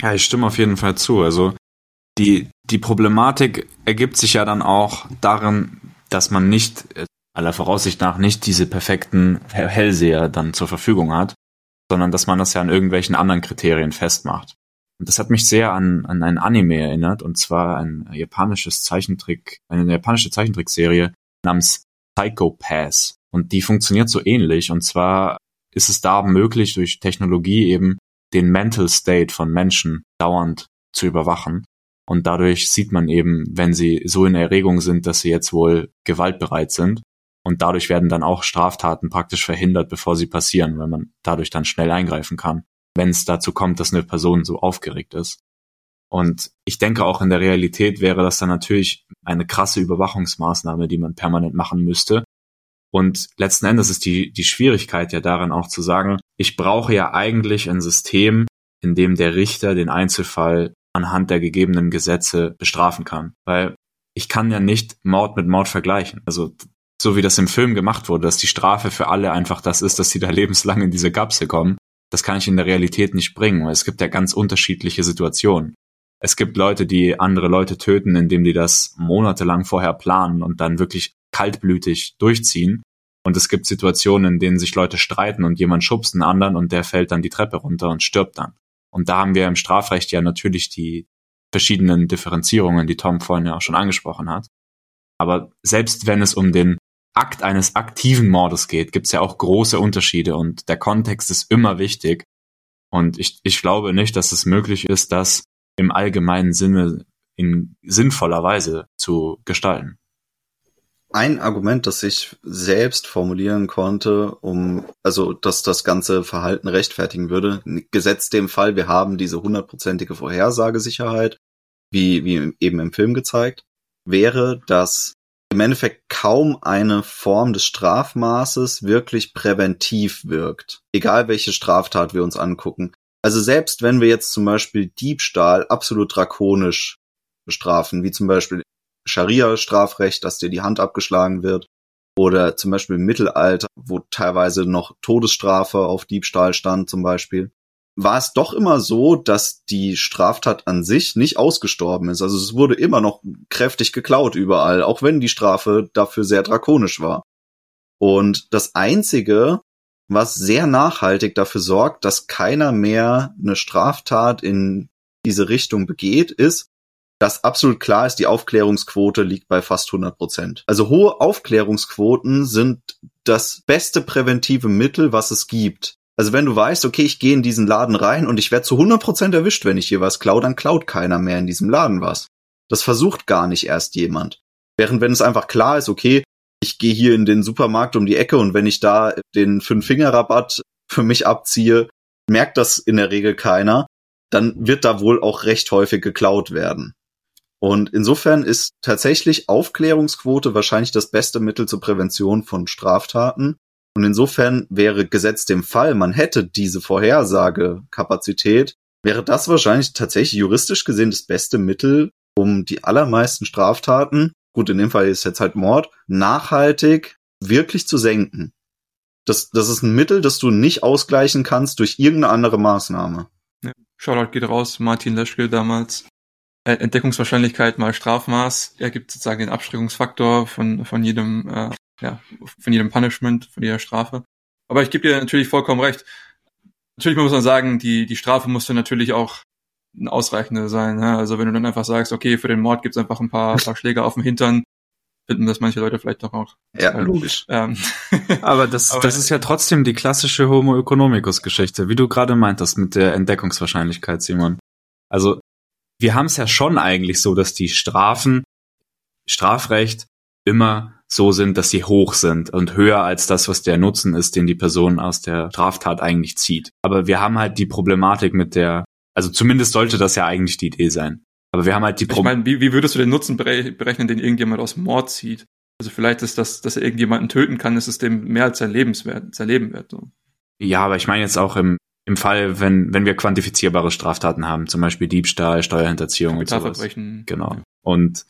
Ja, ich stimme auf jeden Fall zu. Also die, die Problematik ergibt sich ja dann auch darin, dass man nicht, aller Voraussicht nach, nicht diese perfekten Hellseher dann zur Verfügung hat, sondern dass man das ja an irgendwelchen anderen Kriterien festmacht. Und das hat mich sehr an, an ein Anime erinnert, und zwar ein japanisches Zeichentrick, eine japanische Zeichentrickserie namens Psycho Pass. Und die funktioniert so ähnlich. Und zwar ist es da möglich, durch Technologie eben den Mental State von Menschen dauernd zu überwachen. Und dadurch sieht man eben, wenn sie so in Erregung sind, dass sie jetzt wohl gewaltbereit sind. Und dadurch werden dann auch Straftaten praktisch verhindert, bevor sie passieren, weil man dadurch dann schnell eingreifen kann, wenn es dazu kommt, dass eine Person so aufgeregt ist. Und ich denke auch in der Realität wäre das dann natürlich eine krasse Überwachungsmaßnahme, die man permanent machen müsste. Und letzten Endes ist die, die Schwierigkeit ja darin auch zu sagen, ich brauche ja eigentlich ein System, in dem der Richter den Einzelfall anhand der gegebenen Gesetze bestrafen kann. Weil ich kann ja nicht Mord mit Mord vergleichen. Also so wie das im Film gemacht wurde, dass die Strafe für alle einfach das ist, dass sie da lebenslang in diese Gapse kommen, das kann ich in der Realität nicht bringen, es gibt ja ganz unterschiedliche Situationen. Es gibt Leute, die andere Leute töten, indem die das monatelang vorher planen und dann wirklich kaltblütig durchziehen. Und es gibt Situationen, in denen sich Leute streiten und jemand schubst einen anderen und der fällt dann die Treppe runter und stirbt dann. Und da haben wir im Strafrecht ja natürlich die verschiedenen Differenzierungen, die Tom vorhin ja auch schon angesprochen hat. Aber selbst wenn es um den Akt eines aktiven Mordes geht, gibt es ja auch große Unterschiede und der Kontext ist immer wichtig. Und ich, ich glaube nicht, dass es möglich ist, das im allgemeinen Sinne in sinnvoller Weise zu gestalten ein Argument, das ich selbst formulieren konnte, um, also, dass das ganze Verhalten rechtfertigen würde, gesetzt dem Fall, wir haben diese hundertprozentige Vorhersagesicherheit, wie, wie eben im Film gezeigt, wäre, dass im Endeffekt kaum eine Form des Strafmaßes wirklich präventiv wirkt. Egal welche Straftat wir uns angucken. Also selbst wenn wir jetzt zum Beispiel Diebstahl absolut drakonisch bestrafen, wie zum Beispiel Scharia-Strafrecht, dass dir die Hand abgeschlagen wird. Oder zum Beispiel im Mittelalter, wo teilweise noch Todesstrafe auf Diebstahl stand zum Beispiel, war es doch immer so, dass die Straftat an sich nicht ausgestorben ist. Also es wurde immer noch kräftig geklaut überall, auch wenn die Strafe dafür sehr drakonisch war. Und das Einzige, was sehr nachhaltig dafür sorgt, dass keiner mehr eine Straftat in diese Richtung begeht, ist, dass absolut klar ist, die Aufklärungsquote liegt bei fast 100 Prozent. Also hohe Aufklärungsquoten sind das beste präventive Mittel, was es gibt. Also wenn du weißt, okay, ich gehe in diesen Laden rein und ich werde zu 100 Prozent erwischt, wenn ich hier was klaue, dann klaut keiner mehr in diesem Laden was. Das versucht gar nicht erst jemand. Während wenn es einfach klar ist, okay, ich gehe hier in den Supermarkt um die Ecke und wenn ich da den Fünf-Finger-Rabatt für mich abziehe, merkt das in der Regel keiner, dann wird da wohl auch recht häufig geklaut werden. Und insofern ist tatsächlich Aufklärungsquote wahrscheinlich das beste Mittel zur Prävention von Straftaten. Und insofern wäre gesetzt dem Fall, man hätte diese Vorhersagekapazität, wäre das wahrscheinlich tatsächlich juristisch gesehen das beste Mittel, um die allermeisten Straftaten, gut, in dem Fall ist jetzt halt Mord, nachhaltig wirklich zu senken. Das, das ist ein Mittel, das du nicht ausgleichen kannst durch irgendeine andere Maßnahme. Ja. Shoutout geht raus, Martin Leschke damals. Äh, Entdeckungswahrscheinlichkeit mal Strafmaß ergibt sozusagen den Abschreckungsfaktor von, von jedem, äh, ja, von jedem Punishment, von jeder Strafe. Aber ich gebe dir natürlich vollkommen recht. Natürlich muss man sagen, die, die Strafe musste natürlich auch ein ausreichender sein. Ne? Also wenn du dann einfach sagst, okay, für den Mord gibt's einfach ein paar, paar Schläge auf dem Hintern, finden das manche Leute vielleicht doch auch. Ja, logisch. Ähm. Aber das, Aber das ist ja trotzdem die klassische Homo economicus Geschichte, wie du gerade meintest mit der Entdeckungswahrscheinlichkeit, Simon. Also wir haben es ja schon eigentlich so, dass die Strafen, Strafrecht immer so sind, dass sie hoch sind und höher als das, was der Nutzen ist, den die Person aus der Straftat eigentlich zieht. Aber wir haben halt die Problematik mit der, also zumindest sollte das ja eigentlich die Idee sein. Aber wir haben halt die Problematik. Ich meine, wie, wie würdest du den Nutzen berechnen, den irgendjemand aus Mord zieht? Also vielleicht ist das, dass er irgendjemanden töten kann, ist es dem mehr als sein Lebenswert, sein Leben wert. So. Ja, aber ich meine jetzt auch im, im Fall, wenn, wenn wir quantifizierbare Straftaten haben, zum Beispiel Diebstahl, Steuerhinterziehung und sowas. Genau. Und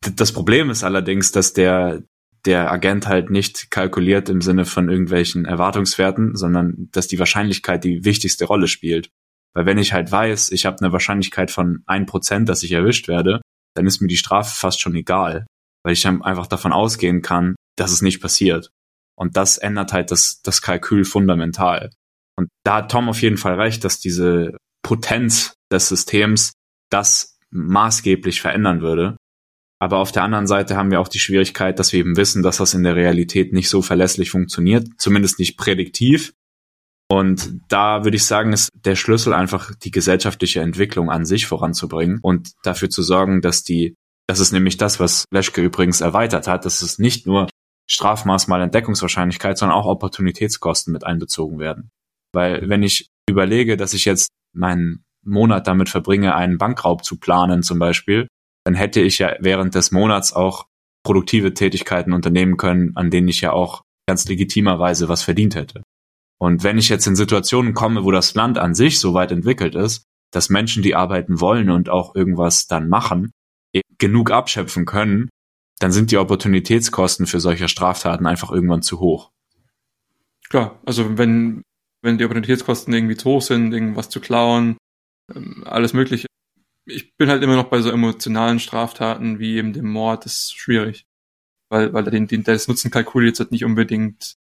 das Problem ist allerdings, dass der, der Agent halt nicht kalkuliert im Sinne von irgendwelchen Erwartungswerten, sondern dass die Wahrscheinlichkeit die wichtigste Rolle spielt. Weil wenn ich halt weiß, ich habe eine Wahrscheinlichkeit von ein Prozent, dass ich erwischt werde, dann ist mir die Strafe fast schon egal, weil ich dann einfach davon ausgehen kann, dass es nicht passiert. Und das ändert halt das, das Kalkül fundamental. Und da hat Tom auf jeden Fall recht, dass diese Potenz des Systems das maßgeblich verändern würde. Aber auf der anderen Seite haben wir auch die Schwierigkeit, dass wir eben wissen, dass das in der Realität nicht so verlässlich funktioniert, zumindest nicht prädiktiv. Und da würde ich sagen, ist der Schlüssel einfach die gesellschaftliche Entwicklung an sich voranzubringen und dafür zu sorgen, dass die, das ist nämlich das, was Leschke übrigens erweitert hat, dass es nicht nur Strafmaß mal Entdeckungswahrscheinlichkeit, sondern auch Opportunitätskosten mit einbezogen werden. Weil wenn ich überlege, dass ich jetzt meinen Monat damit verbringe, einen Bankraub zu planen zum Beispiel, dann hätte ich ja während des Monats auch produktive Tätigkeiten unternehmen können, an denen ich ja auch ganz legitimerweise was verdient hätte. Und wenn ich jetzt in Situationen komme, wo das Land an sich so weit entwickelt ist, dass Menschen, die arbeiten wollen und auch irgendwas dann machen, genug abschöpfen können, dann sind die Opportunitätskosten für solche Straftaten einfach irgendwann zu hoch. Klar, also wenn, wenn die Opportunitätskosten irgendwie zu hoch sind, irgendwas zu klauen, ähm, alles mögliche, ich bin halt immer noch bei so emotionalen Straftaten wie eben dem Mord, das ist schwierig. Weil, weil den, den, das Nutzenkalkul jetzt halt nicht unbedingt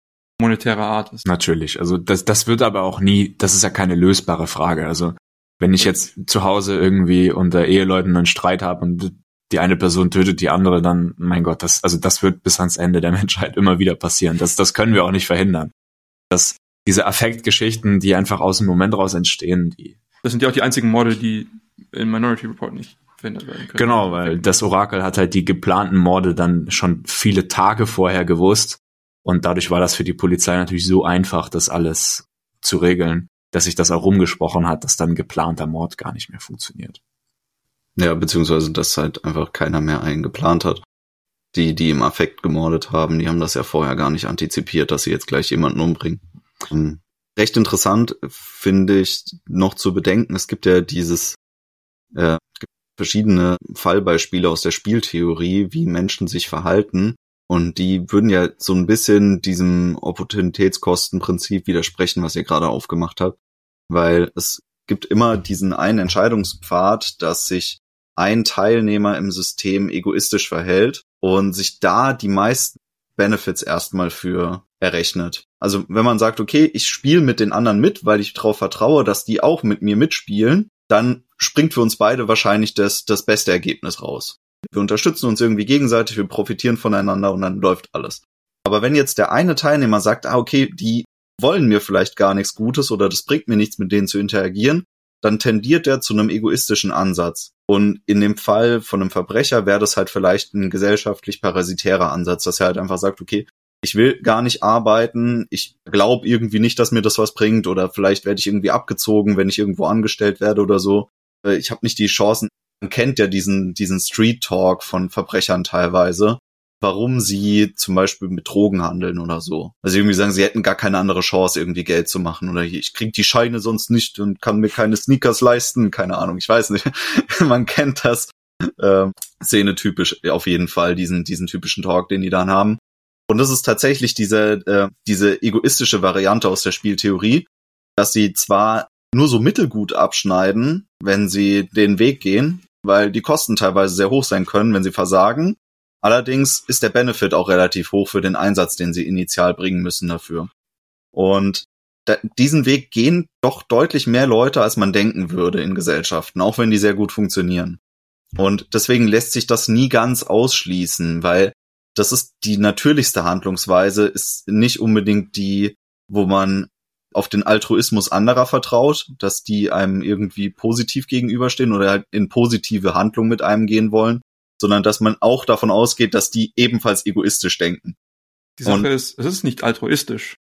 monetärer Art ist. Natürlich. Also das, das wird aber auch nie, das ist ja keine lösbare Frage. Also wenn ich jetzt zu Hause irgendwie unter Eheleuten einen Streit habe und die eine Person tötet die andere, dann, mein Gott, das, also das wird bis ans Ende der Menschheit immer wieder passieren. Das, das können wir auch nicht verhindern. Das, diese Affektgeschichten, die einfach aus dem Moment raus entstehen, die. Das sind ja auch die einzigen Morde, die in Minority Report nicht verhindert werden können. Genau, weil das Orakel hat halt die geplanten Morde dann schon viele Tage vorher gewusst. Und dadurch war das für die Polizei natürlich so einfach, das alles zu regeln, dass sich das auch rumgesprochen hat, dass dann geplanter Mord gar nicht mehr funktioniert. Ja, beziehungsweise dass halt einfach keiner mehr einen geplant hat. Die, die im Affekt gemordet haben, die haben das ja vorher gar nicht antizipiert, dass sie jetzt gleich jemanden umbringen. Um, recht interessant finde ich noch zu bedenken, es gibt ja dieses äh, verschiedene Fallbeispiele aus der Spieltheorie, wie Menschen sich verhalten. Und die würden ja so ein bisschen diesem Opportunitätskostenprinzip widersprechen, was ihr gerade aufgemacht habt. Weil es gibt immer diesen einen Entscheidungspfad, dass sich ein Teilnehmer im System egoistisch verhält und sich da die meisten Benefits erstmal für errechnet. Also wenn man sagt, okay, ich spiele mit den anderen mit, weil ich darauf vertraue, dass die auch mit mir mitspielen, dann springt für uns beide wahrscheinlich das, das beste Ergebnis raus. Wir unterstützen uns irgendwie gegenseitig, wir profitieren voneinander und dann läuft alles. Aber wenn jetzt der eine Teilnehmer sagt, ah, okay, die wollen mir vielleicht gar nichts Gutes oder das bringt mir nichts, mit denen zu interagieren, dann tendiert er zu einem egoistischen Ansatz. Und in dem Fall von einem Verbrecher wäre das halt vielleicht ein gesellschaftlich parasitärer Ansatz, dass er halt einfach sagt, okay, ich will gar nicht arbeiten, ich glaube irgendwie nicht, dass mir das was bringt oder vielleicht werde ich irgendwie abgezogen, wenn ich irgendwo angestellt werde oder so. Äh, ich habe nicht die Chancen. Man kennt ja diesen, diesen Street Talk von Verbrechern teilweise, warum sie zum Beispiel mit Drogen handeln oder so. Also irgendwie sagen, sie hätten gar keine andere Chance, irgendwie Geld zu machen oder ich krieg die Scheine sonst nicht und kann mir keine Sneakers leisten, keine Ahnung, ich weiß nicht. Man kennt das. Äh, Szene typisch auf jeden Fall, diesen, diesen typischen Talk, den die dann haben. Und das ist tatsächlich diese, äh, diese egoistische Variante aus der Spieltheorie, dass sie zwar nur so mittelgut abschneiden, wenn sie den Weg gehen, weil die Kosten teilweise sehr hoch sein können, wenn sie versagen. Allerdings ist der Benefit auch relativ hoch für den Einsatz, den sie initial bringen müssen dafür. Und diesen Weg gehen doch deutlich mehr Leute, als man denken würde in Gesellschaften, auch wenn die sehr gut funktionieren. Und deswegen lässt sich das nie ganz ausschließen, weil das ist die natürlichste Handlungsweise, ist nicht unbedingt die, wo man auf den Altruismus anderer vertraut, dass die einem irgendwie positiv gegenüberstehen oder halt in positive Handlung mit einem gehen wollen, sondern dass man auch davon ausgeht, dass die ebenfalls egoistisch denken. Die Sache Und, ist, es ist nicht altruistisch.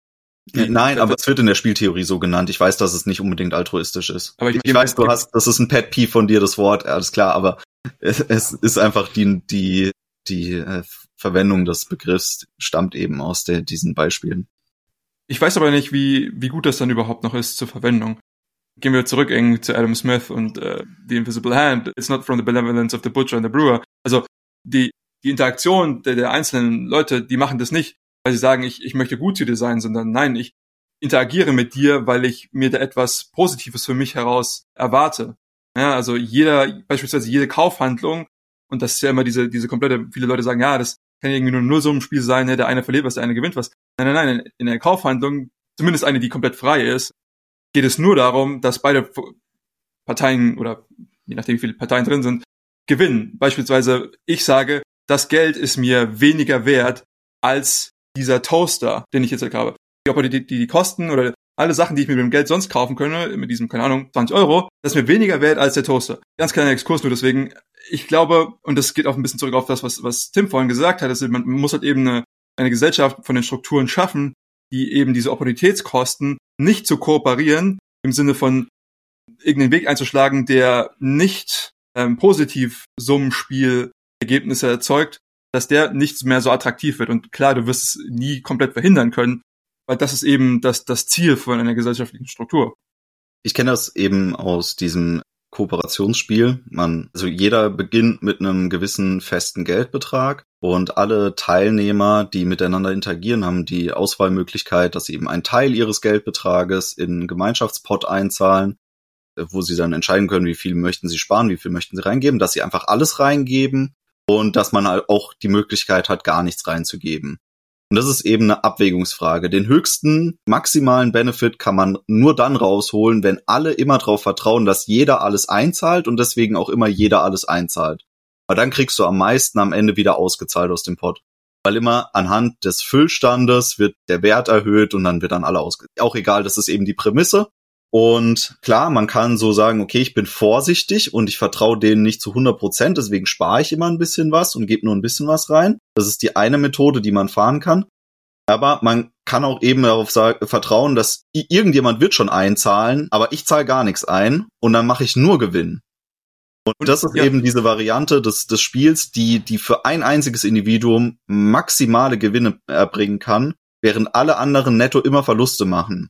Die, Nein, aber es wird in der Spieltheorie so genannt. Ich weiß, dass es nicht unbedingt altruistisch ist. Aber ich, ich weiß, du hast, das ist ein Pet Peeve von dir, das Wort, alles klar, aber es, es ist einfach die, die, die äh, Verwendung des Begriffs stammt eben aus der, diesen Beispielen. Ich weiß aber nicht, wie, wie gut das dann überhaupt noch ist zur Verwendung. Gehen wir zurück irgendwie zu Adam Smith und äh, The Invisible Hand. It's not from the benevolence of the butcher and the brewer. Also die, die Interaktion der, der einzelnen Leute, die machen das nicht, weil sie sagen, ich, ich möchte gut zu dir sein, sondern nein, ich interagiere mit dir, weil ich mir da etwas Positives für mich heraus erwarte. Ja, also jeder, beispielsweise jede Kaufhandlung, und das ist ja immer diese, diese komplette, viele Leute sagen, ja, das kann irgendwie nur nur so ein Spiel sein, ne, der eine verliert was, der eine gewinnt was. Nein, nein, nein, in der Kaufhandlung, zumindest eine, die komplett frei ist, geht es nur darum, dass beide Parteien oder je nachdem wie viele Parteien drin sind, gewinnen. Beispielsweise, ich sage, das Geld ist mir weniger wert als dieser Toaster, den ich jetzt habe. Ob die, die, die Kosten oder alle Sachen, die ich mit dem Geld sonst kaufen könnte, mit diesem, keine Ahnung, 20 Euro, das ist mir weniger wert als der Toaster. Ganz kleiner Exkurs nur deswegen. Ich glaube, und das geht auch ein bisschen zurück auf das, was, was Tim vorhin gesagt hat, dass man, man muss halt eben eine, eine Gesellschaft von den Strukturen schaffen, die eben diese Opportunitätskosten nicht zu kooperieren, im Sinne von irgendeinen Weg einzuschlagen, der nicht ähm, positiv Summenspiel erzeugt, dass der nicht mehr so attraktiv wird. Und klar, du wirst es nie komplett verhindern können, weil das ist eben das, das Ziel von einer gesellschaftlichen Struktur. Ich kenne das eben aus diesem Kooperationsspiel. Man, also jeder beginnt mit einem gewissen festen Geldbetrag und alle Teilnehmer, die miteinander interagieren, haben die Auswahlmöglichkeit, dass sie eben einen Teil ihres Geldbetrages in Gemeinschaftspot einzahlen, wo sie dann entscheiden können, wie viel möchten sie sparen, wie viel möchten sie reingeben, dass sie einfach alles reingeben und dass man halt auch die Möglichkeit hat, gar nichts reinzugeben. Und das ist eben eine Abwägungsfrage. Den höchsten maximalen Benefit kann man nur dann rausholen, wenn alle immer darauf vertrauen, dass jeder alles einzahlt und deswegen auch immer jeder alles einzahlt. Weil dann kriegst du am meisten am Ende wieder ausgezahlt aus dem Pot. Weil immer anhand des Füllstandes wird der Wert erhöht und dann wird dann alle ausgezahlt. Auch egal, das ist eben die Prämisse. Und klar, man kann so sagen, okay, ich bin vorsichtig und ich vertraue denen nicht zu 100 Prozent, deswegen spare ich immer ein bisschen was und gebe nur ein bisschen was rein. Das ist die eine Methode, die man fahren kann. Aber man kann auch eben darauf vertrauen, dass irgendjemand wird schon einzahlen, aber ich zahle gar nichts ein und dann mache ich nur Gewinn. Und das ist ja. eben diese Variante des, des Spiels, die, die für ein einziges Individuum maximale Gewinne erbringen kann, während alle anderen netto immer Verluste machen.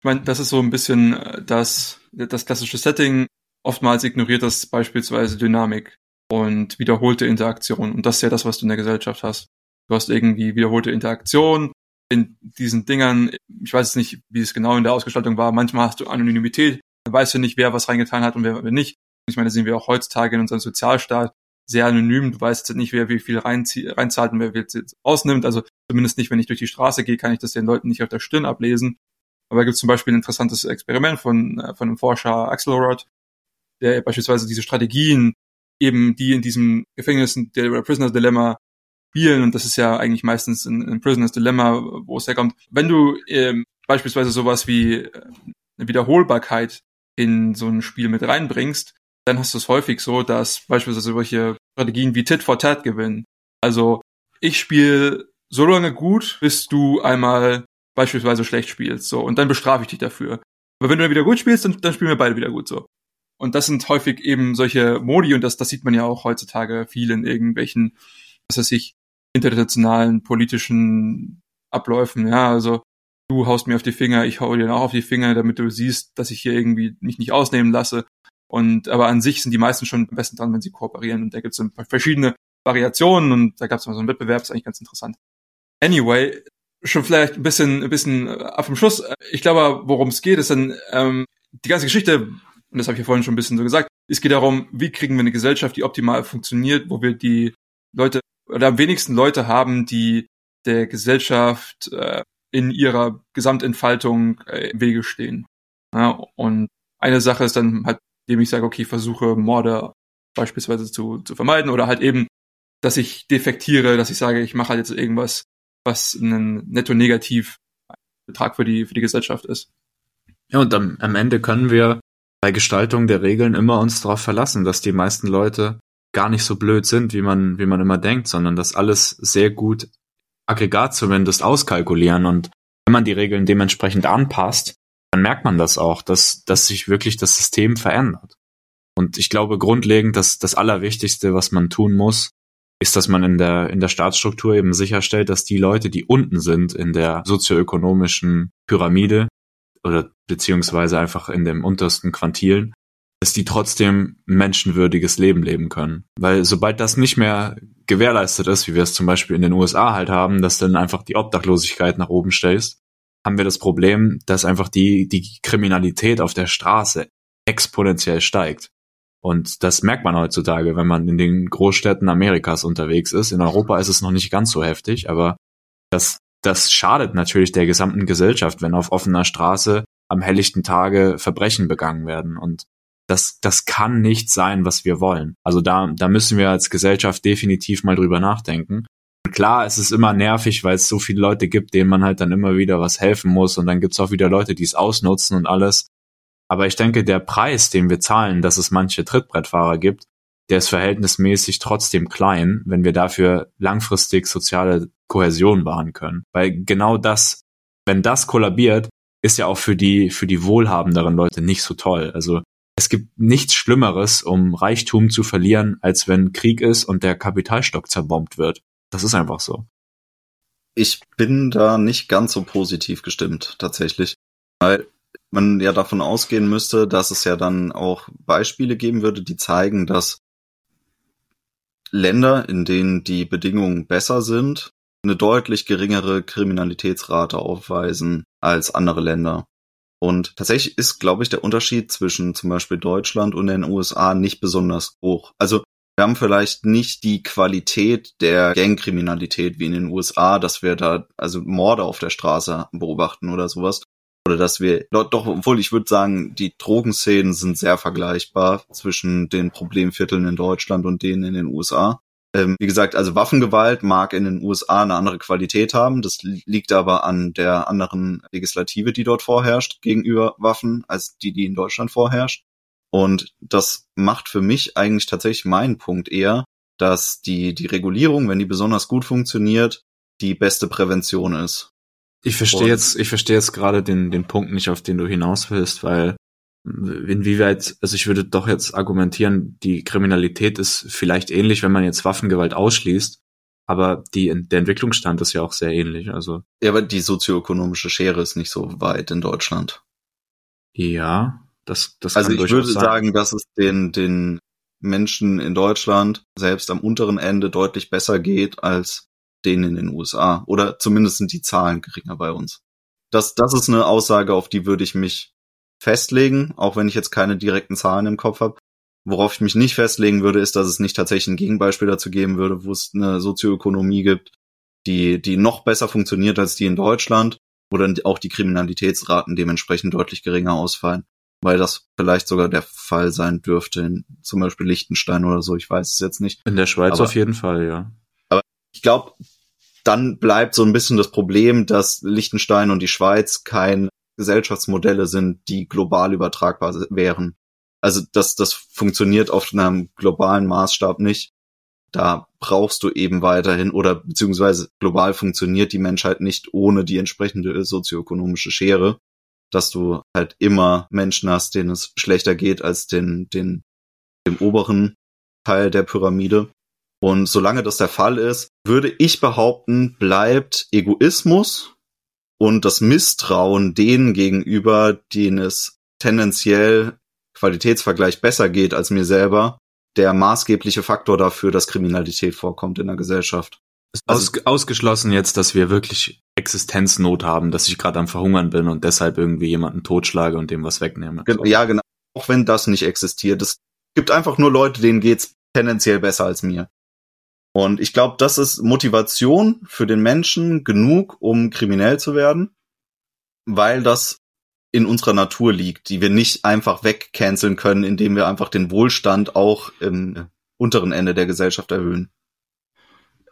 Ich meine, das ist so ein bisschen äh, das, das klassische Setting. Oftmals ignoriert das beispielsweise Dynamik und wiederholte Interaktion. Und das ist ja das, was du in der Gesellschaft hast. Du hast irgendwie wiederholte Interaktion in diesen Dingern. Ich weiß jetzt nicht, wie es genau in der Ausgestaltung war. Manchmal hast du Anonymität. Da weißt du nicht, wer was reingetan hat und wer, wer nicht. Ich meine, das sehen wir auch heutzutage in unserem Sozialstaat sehr anonym. Du weißt jetzt nicht, wer wie viel reinzahlt und wer jetzt ausnimmt. Also zumindest nicht, wenn ich durch die Straße gehe, kann ich das den Leuten nicht auf der Stirn ablesen. Aber da gibt es zum Beispiel ein interessantes Experiment von, äh, von einem Forscher Axelrod, der beispielsweise diese Strategien eben, die in diesem Gefängnis, der Prisoner's Dilemma spielen, und das ist ja eigentlich meistens ein, ein Prisoner's Dilemma, wo es herkommt, wenn du ähm, beispielsweise sowas wie äh, eine Wiederholbarkeit in so ein Spiel mit reinbringst, dann hast du es häufig so, dass beispielsweise solche Strategien wie Tit for Tat gewinnen. Also ich spiele so lange gut, bis du einmal beispielsweise schlecht spielst, so, und dann bestrafe ich dich dafür. Aber wenn du dann wieder gut spielst, dann, dann spielen wir beide wieder gut, so. Und das sind häufig eben solche Modi, und das, das sieht man ja auch heutzutage viel in irgendwelchen, was weiß ich, internationalen politischen Abläufen, ja, also du haust mir auf die Finger, ich hau dir auch auf die Finger, damit du siehst, dass ich hier irgendwie mich nicht ausnehmen lasse. Und aber an sich sind die meisten schon am besten dran, wenn sie kooperieren. Und da gibt es verschiedene Variationen und da gab es mal so einen Wettbewerb, ist eigentlich ganz interessant. Anyway, schon vielleicht ein bisschen, ein bisschen ab äh, vom Schluss. Ich glaube, worum es geht, ist dann ähm, die ganze Geschichte, und das habe ich ja vorhin schon ein bisschen so gesagt, es geht darum, wie kriegen wir eine Gesellschaft, die optimal funktioniert, wo wir die Leute oder am wenigsten Leute haben, die der Gesellschaft äh, in ihrer Gesamtentfaltung äh, im Wege stehen. Ja, und eine Sache ist dann halt, indem ich sage, okay, ich versuche Morde beispielsweise zu, zu vermeiden oder halt eben, dass ich defektiere, dass ich sage, ich mache halt jetzt irgendwas, was ein netto negativ Betrag für die, für die Gesellschaft ist. Ja, und am, am Ende können wir bei Gestaltung der Regeln immer uns darauf verlassen, dass die meisten Leute gar nicht so blöd sind, wie man, wie man immer denkt, sondern dass alles sehr gut Aggregat zumindest auskalkulieren und wenn man die Regeln dementsprechend anpasst, dann merkt man das auch, dass, dass sich wirklich das System verändert. Und ich glaube grundlegend, dass das Allerwichtigste, was man tun muss, ist, dass man in der, in der Staatsstruktur eben sicherstellt, dass die Leute, die unten sind in der sozioökonomischen Pyramide oder beziehungsweise einfach in dem untersten Quantilen, dass die trotzdem menschenwürdiges Leben leben können. Weil sobald das nicht mehr gewährleistet ist, wie wir es zum Beispiel in den USA halt haben, dass dann einfach die Obdachlosigkeit nach oben stellst, haben wir das Problem, dass einfach die, die Kriminalität auf der Straße exponentiell steigt. Und das merkt man heutzutage, wenn man in den Großstädten Amerikas unterwegs ist. In Europa ist es noch nicht ganz so heftig, aber das, das schadet natürlich der gesamten Gesellschaft, wenn auf offener Straße am helllichten Tage Verbrechen begangen werden. Und das, das kann nicht sein, was wir wollen. Also da, da müssen wir als Gesellschaft definitiv mal drüber nachdenken. Und klar, es ist immer nervig, weil es so viele Leute gibt, denen man halt dann immer wieder was helfen muss und dann gibt's auch wieder Leute, die es ausnutzen und alles. Aber ich denke, der Preis, den wir zahlen, dass es manche Trittbrettfahrer gibt, der ist verhältnismäßig trotzdem klein, wenn wir dafür langfristig soziale Kohäsion wahren können. Weil genau das, wenn das kollabiert, ist ja auch für die, für die wohlhabenderen Leute nicht so toll. Also es gibt nichts Schlimmeres, um Reichtum zu verlieren, als wenn Krieg ist und der Kapitalstock zerbombt wird. Das ist einfach so. Ich bin da nicht ganz so positiv gestimmt, tatsächlich. Weil man ja davon ausgehen müsste, dass es ja dann auch Beispiele geben würde, die zeigen, dass Länder, in denen die Bedingungen besser sind, eine deutlich geringere Kriminalitätsrate aufweisen als andere Länder. Und tatsächlich ist, glaube ich, der Unterschied zwischen zum Beispiel Deutschland und den USA nicht besonders hoch. Also wir haben vielleicht nicht die Qualität der Gangkriminalität wie in den USA, dass wir da also Morde auf der Straße beobachten oder sowas. Oder dass wir, doch, obwohl ich würde sagen, die Drogenszenen sind sehr vergleichbar zwischen den Problemvierteln in Deutschland und denen in den USA. Ähm, wie gesagt, also Waffengewalt mag in den USA eine andere Qualität haben. Das liegt aber an der anderen Legislative, die dort vorherrscht gegenüber Waffen, als die, die in Deutschland vorherrscht. Und das macht für mich eigentlich tatsächlich meinen Punkt eher, dass die, die Regulierung, wenn die besonders gut funktioniert, die beste Prävention ist. Ich verstehe jetzt, ich verstehe jetzt gerade den, den Punkt nicht, auf den du hinaus willst, weil inwieweit, also ich würde doch jetzt argumentieren, die Kriminalität ist vielleicht ähnlich, wenn man jetzt Waffengewalt ausschließt, aber die, der Entwicklungsstand ist ja auch sehr ähnlich, also. Ja, aber die sozioökonomische Schere ist nicht so weit in Deutschland. Ja, das, das Also ich würde sein. sagen, dass es den, den Menschen in Deutschland selbst am unteren Ende deutlich besser geht als denen in den USA. Oder zumindest sind die Zahlen geringer bei uns. Das, das ist eine Aussage, auf die würde ich mich festlegen, auch wenn ich jetzt keine direkten Zahlen im Kopf habe. Worauf ich mich nicht festlegen würde, ist, dass es nicht tatsächlich ein Gegenbeispiel dazu geben würde, wo es eine Sozioökonomie gibt, die, die noch besser funktioniert als die in Deutschland, wo dann auch die Kriminalitätsraten dementsprechend deutlich geringer ausfallen, weil das vielleicht sogar der Fall sein dürfte in zum Beispiel Liechtenstein oder so, ich weiß es jetzt nicht. In der Schweiz aber, auf jeden Fall, ja. Ich glaube, dann bleibt so ein bisschen das Problem, dass Liechtenstein und die Schweiz kein Gesellschaftsmodelle sind, die global übertragbar wären. Also das, das funktioniert auf einem globalen Maßstab nicht. Da brauchst du eben weiterhin oder beziehungsweise global funktioniert die Menschheit nicht ohne die entsprechende sozioökonomische Schere, dass du halt immer Menschen hast, denen es schlechter geht als den, den, dem oberen Teil der Pyramide. Und solange das der Fall ist, würde ich behaupten, bleibt Egoismus und das Misstrauen denen gegenüber, denen es tendenziell Qualitätsvergleich besser geht als mir selber, der maßgebliche Faktor dafür, dass Kriminalität vorkommt in der Gesellschaft. Also, Aus, ausgeschlossen jetzt, dass wir wirklich Existenznot haben, dass ich gerade am Verhungern bin und deshalb irgendwie jemanden totschlage und dem was wegnehme. Ja, genau. Auch wenn das nicht existiert. Es gibt einfach nur Leute, denen geht's tendenziell besser als mir. Und ich glaube, das ist Motivation für den Menschen genug, um kriminell zu werden, weil das in unserer Natur liegt, die wir nicht einfach wegcanceln können, indem wir einfach den Wohlstand auch im unteren Ende der Gesellschaft erhöhen.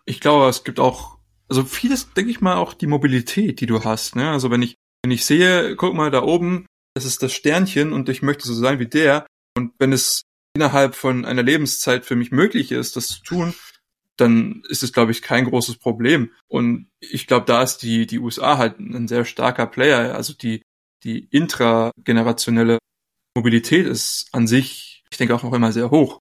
Ich glaube, es gibt auch, also vieles, denke ich mal, auch die Mobilität, die du hast. Ne? Also wenn ich, wenn ich sehe, guck mal da oben, das ist das Sternchen und ich möchte so sein wie der. Und wenn es innerhalb von einer Lebenszeit für mich möglich ist, das zu tun, dann ist es, glaube ich, kein großes Problem. Und ich glaube, da ist die, die USA halt ein sehr starker Player. Also die, die intragenerationelle Mobilität ist an sich, ich denke, auch noch immer sehr hoch.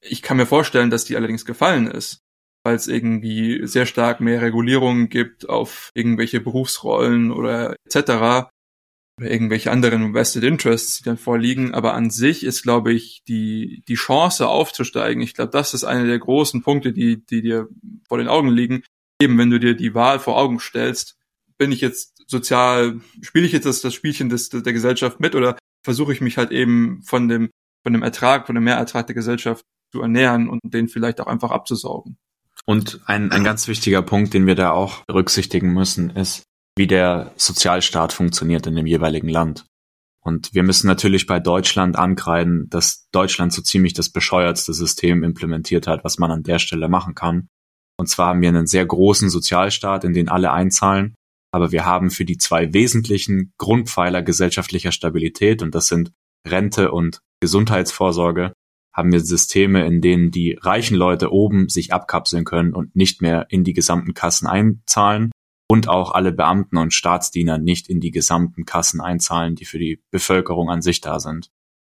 Ich kann mir vorstellen, dass die allerdings gefallen ist, weil es irgendwie sehr stark mehr Regulierungen gibt auf irgendwelche Berufsrollen oder etc oder irgendwelche anderen Vested Interests, die dann vorliegen. Aber an sich ist, glaube ich, die, die Chance aufzusteigen. Ich glaube, das ist einer der großen Punkte, die, die dir vor den Augen liegen. Eben, wenn du dir die Wahl vor Augen stellst, bin ich jetzt sozial, spiele ich jetzt das, das Spielchen des, der Gesellschaft mit oder versuche ich mich halt eben von dem, von dem Ertrag, von dem Mehrertrag der Gesellschaft zu ernähren und den vielleicht auch einfach abzusaugen. Und ein, ein ganz wichtiger Punkt, den wir da auch berücksichtigen müssen, ist, wie der Sozialstaat funktioniert in dem jeweiligen Land. Und wir müssen natürlich bei Deutschland ankreiden, dass Deutschland so ziemlich das bescheuertste System implementiert hat, was man an der Stelle machen kann. Und zwar haben wir einen sehr großen Sozialstaat, in den alle einzahlen, aber wir haben für die zwei wesentlichen Grundpfeiler gesellschaftlicher Stabilität, und das sind Rente und Gesundheitsvorsorge, haben wir Systeme, in denen die reichen Leute oben sich abkapseln können und nicht mehr in die gesamten Kassen einzahlen und auch alle Beamten und Staatsdiener nicht in die gesamten Kassen einzahlen, die für die Bevölkerung an sich da sind.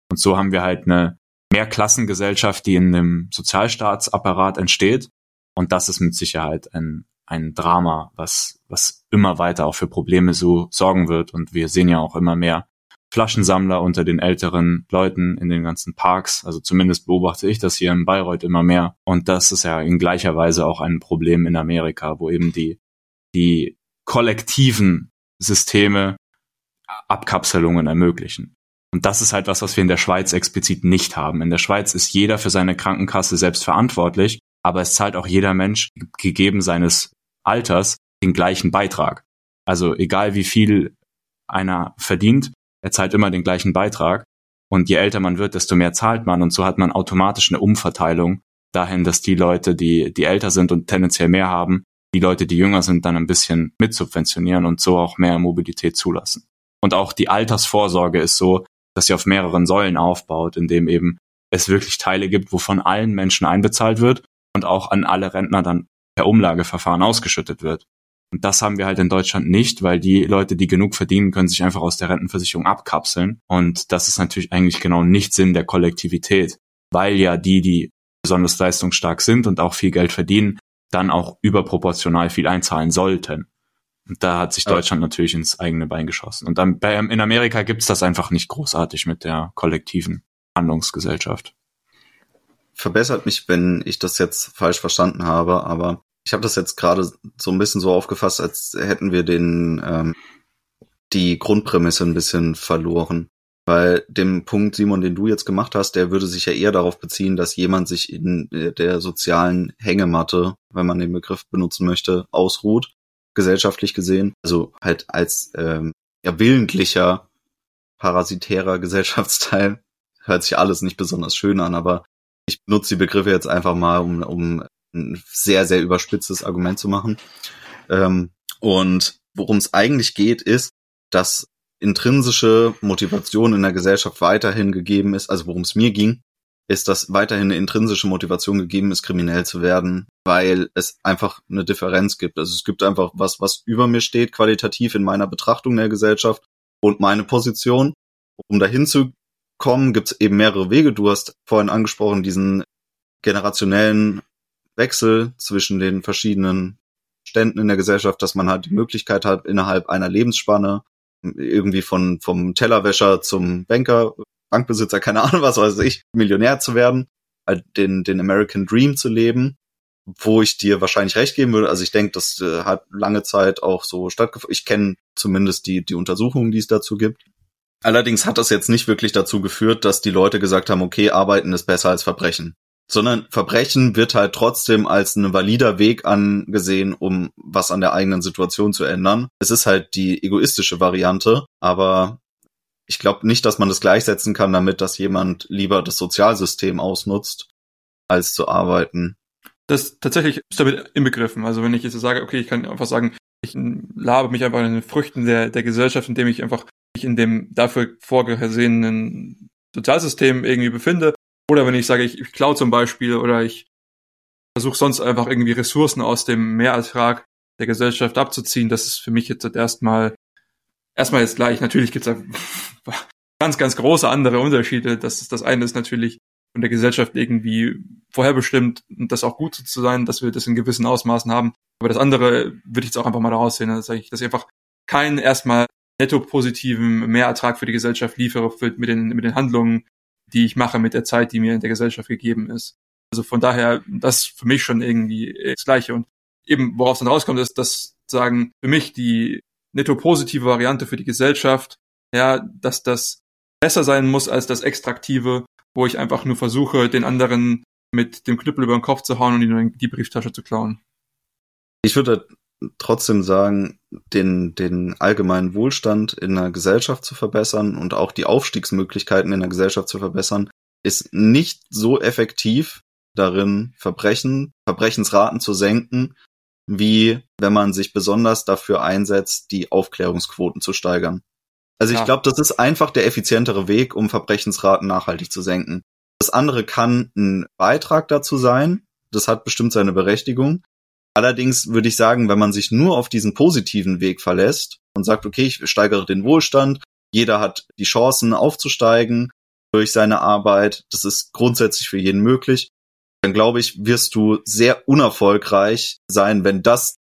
Und so haben wir halt eine Mehrklassengesellschaft, die in einem Sozialstaatsapparat entsteht. Und das ist mit Sicherheit ein, ein Drama, was, was immer weiter auch für Probleme so sorgen wird. Und wir sehen ja auch immer mehr Flaschensammler unter den älteren Leuten in den ganzen Parks. Also zumindest beobachte ich das hier in Bayreuth immer mehr. Und das ist ja in gleicher Weise auch ein Problem in Amerika, wo eben die die kollektiven Systeme Abkapselungen ermöglichen. Und das ist halt was, was wir in der Schweiz explizit nicht haben. In der Schweiz ist jeder für seine Krankenkasse selbst verantwortlich, aber es zahlt auch jeder Mensch, gegeben seines Alters, den gleichen Beitrag. Also egal wie viel einer verdient, er zahlt immer den gleichen Beitrag. Und je älter man wird, desto mehr zahlt man. Und so hat man automatisch eine Umverteilung dahin, dass die Leute, die, die älter sind und tendenziell mehr haben, die Leute, die jünger sind, dann ein bisschen mitsubventionieren und so auch mehr Mobilität zulassen. Und auch die Altersvorsorge ist so, dass sie auf mehreren Säulen aufbaut, indem eben es wirklich Teile gibt, wovon allen Menschen einbezahlt wird und auch an alle Rentner dann per Umlageverfahren ausgeschüttet wird. Und das haben wir halt in Deutschland nicht, weil die Leute, die genug verdienen, können sich einfach aus der Rentenversicherung abkapseln. Und das ist natürlich eigentlich genau nicht Sinn der Kollektivität, weil ja die, die besonders leistungsstark sind und auch viel Geld verdienen, dann auch überproportional viel einzahlen sollten. Und da hat sich Deutschland natürlich ins eigene Bein geschossen. Und dann bei, in Amerika gibt's das einfach nicht großartig mit der kollektiven Handlungsgesellschaft. Verbessert mich, wenn ich das jetzt falsch verstanden habe, aber ich habe das jetzt gerade so ein bisschen so aufgefasst, als hätten wir den ähm, die Grundprämisse ein bisschen verloren. Weil dem Punkt, Simon, den du jetzt gemacht hast, der würde sich ja eher darauf beziehen, dass jemand sich in der sozialen Hängematte, wenn man den Begriff benutzen möchte, ausruht, gesellschaftlich gesehen. Also halt als ähm, ja, willentlicher, parasitärer Gesellschaftsteil. Hört sich alles nicht besonders schön an, aber ich benutze die Begriffe jetzt einfach mal, um, um ein sehr, sehr überspitztes Argument zu machen. Ähm, und worum es eigentlich geht, ist, dass intrinsische Motivation in der Gesellschaft weiterhin gegeben ist, also worum es mir ging, ist, dass weiterhin eine intrinsische Motivation gegeben ist, kriminell zu werden, weil es einfach eine Differenz gibt. Also es gibt einfach was, was über mir steht, qualitativ in meiner Betrachtung der Gesellschaft und meine Position. Um dahin zu kommen, gibt es eben mehrere Wege. Du hast vorhin angesprochen, diesen generationellen Wechsel zwischen den verschiedenen Ständen in der Gesellschaft, dass man halt die Möglichkeit hat, innerhalb einer Lebensspanne irgendwie von vom Tellerwäscher zum Banker, Bankbesitzer, keine Ahnung was weiß ich, Millionär zu werden, halt den den American Dream zu leben, wo ich dir wahrscheinlich recht geben würde. Also ich denke, das äh, hat lange Zeit auch so stattgefunden. Ich kenne zumindest die die Untersuchungen, die es dazu gibt. Allerdings hat das jetzt nicht wirklich dazu geführt, dass die Leute gesagt haben, okay, arbeiten ist besser als Verbrechen. Sondern Verbrechen wird halt trotzdem als ein valider Weg angesehen, um was an der eigenen Situation zu ändern. Es ist halt die egoistische Variante, aber ich glaube nicht, dass man das gleichsetzen kann damit, dass jemand lieber das Sozialsystem ausnutzt, als zu arbeiten. Das tatsächlich ist damit inbegriffen. Also wenn ich jetzt sage, okay, ich kann einfach sagen, ich labe mich einfach in den Früchten der, der Gesellschaft, indem ich einfach mich in dem dafür vorgesehenen Sozialsystem irgendwie befinde. Oder wenn ich sage, ich, ich klaue zum Beispiel oder ich versuche sonst einfach irgendwie Ressourcen aus dem Mehrertrag der Gesellschaft abzuziehen, das ist für mich jetzt erstmal erstmal jetzt gleich. Natürlich gibt es ganz, ganz große andere Unterschiede. Das, ist, das eine ist natürlich von der Gesellschaft irgendwie vorherbestimmt und das auch gut zu sein, dass wir das in gewissen Ausmaßen haben. Aber das andere würde ich jetzt auch einfach mal daraus sehen, dass ich, dass ich einfach keinen erstmal netto positiven Mehrertrag für die Gesellschaft liefere für, mit, den, mit den Handlungen, die ich mache, mit der Zeit, die mir in der Gesellschaft gegeben ist. Also von daher, das ist für mich schon irgendwie das Gleiche. Und eben, worauf es dann rauskommt, ist, dass sagen, für mich die netto positive Variante für die Gesellschaft, ja, dass das besser sein muss als das Extraktive, wo ich einfach nur versuche, den anderen mit dem Knüppel über den Kopf zu hauen und ihnen die Brieftasche zu klauen. Ich würde trotzdem sagen, den, den allgemeinen Wohlstand in der Gesellschaft zu verbessern und auch die Aufstiegsmöglichkeiten in der Gesellschaft zu verbessern, ist nicht so effektiv darin, Verbrechen, Verbrechensraten zu senken, wie wenn man sich besonders dafür einsetzt, die Aufklärungsquoten zu steigern. Also ich ja. glaube, das ist einfach der effizientere Weg, um Verbrechensraten nachhaltig zu senken. Das andere kann ein Beitrag dazu sein. Das hat bestimmt seine Berechtigung. Allerdings würde ich sagen, wenn man sich nur auf diesen positiven Weg verlässt und sagt, okay, ich steigere den Wohlstand, jeder hat die Chancen aufzusteigen durch seine Arbeit, das ist grundsätzlich für jeden möglich, dann glaube ich, wirst du sehr unerfolgreich sein, wenn das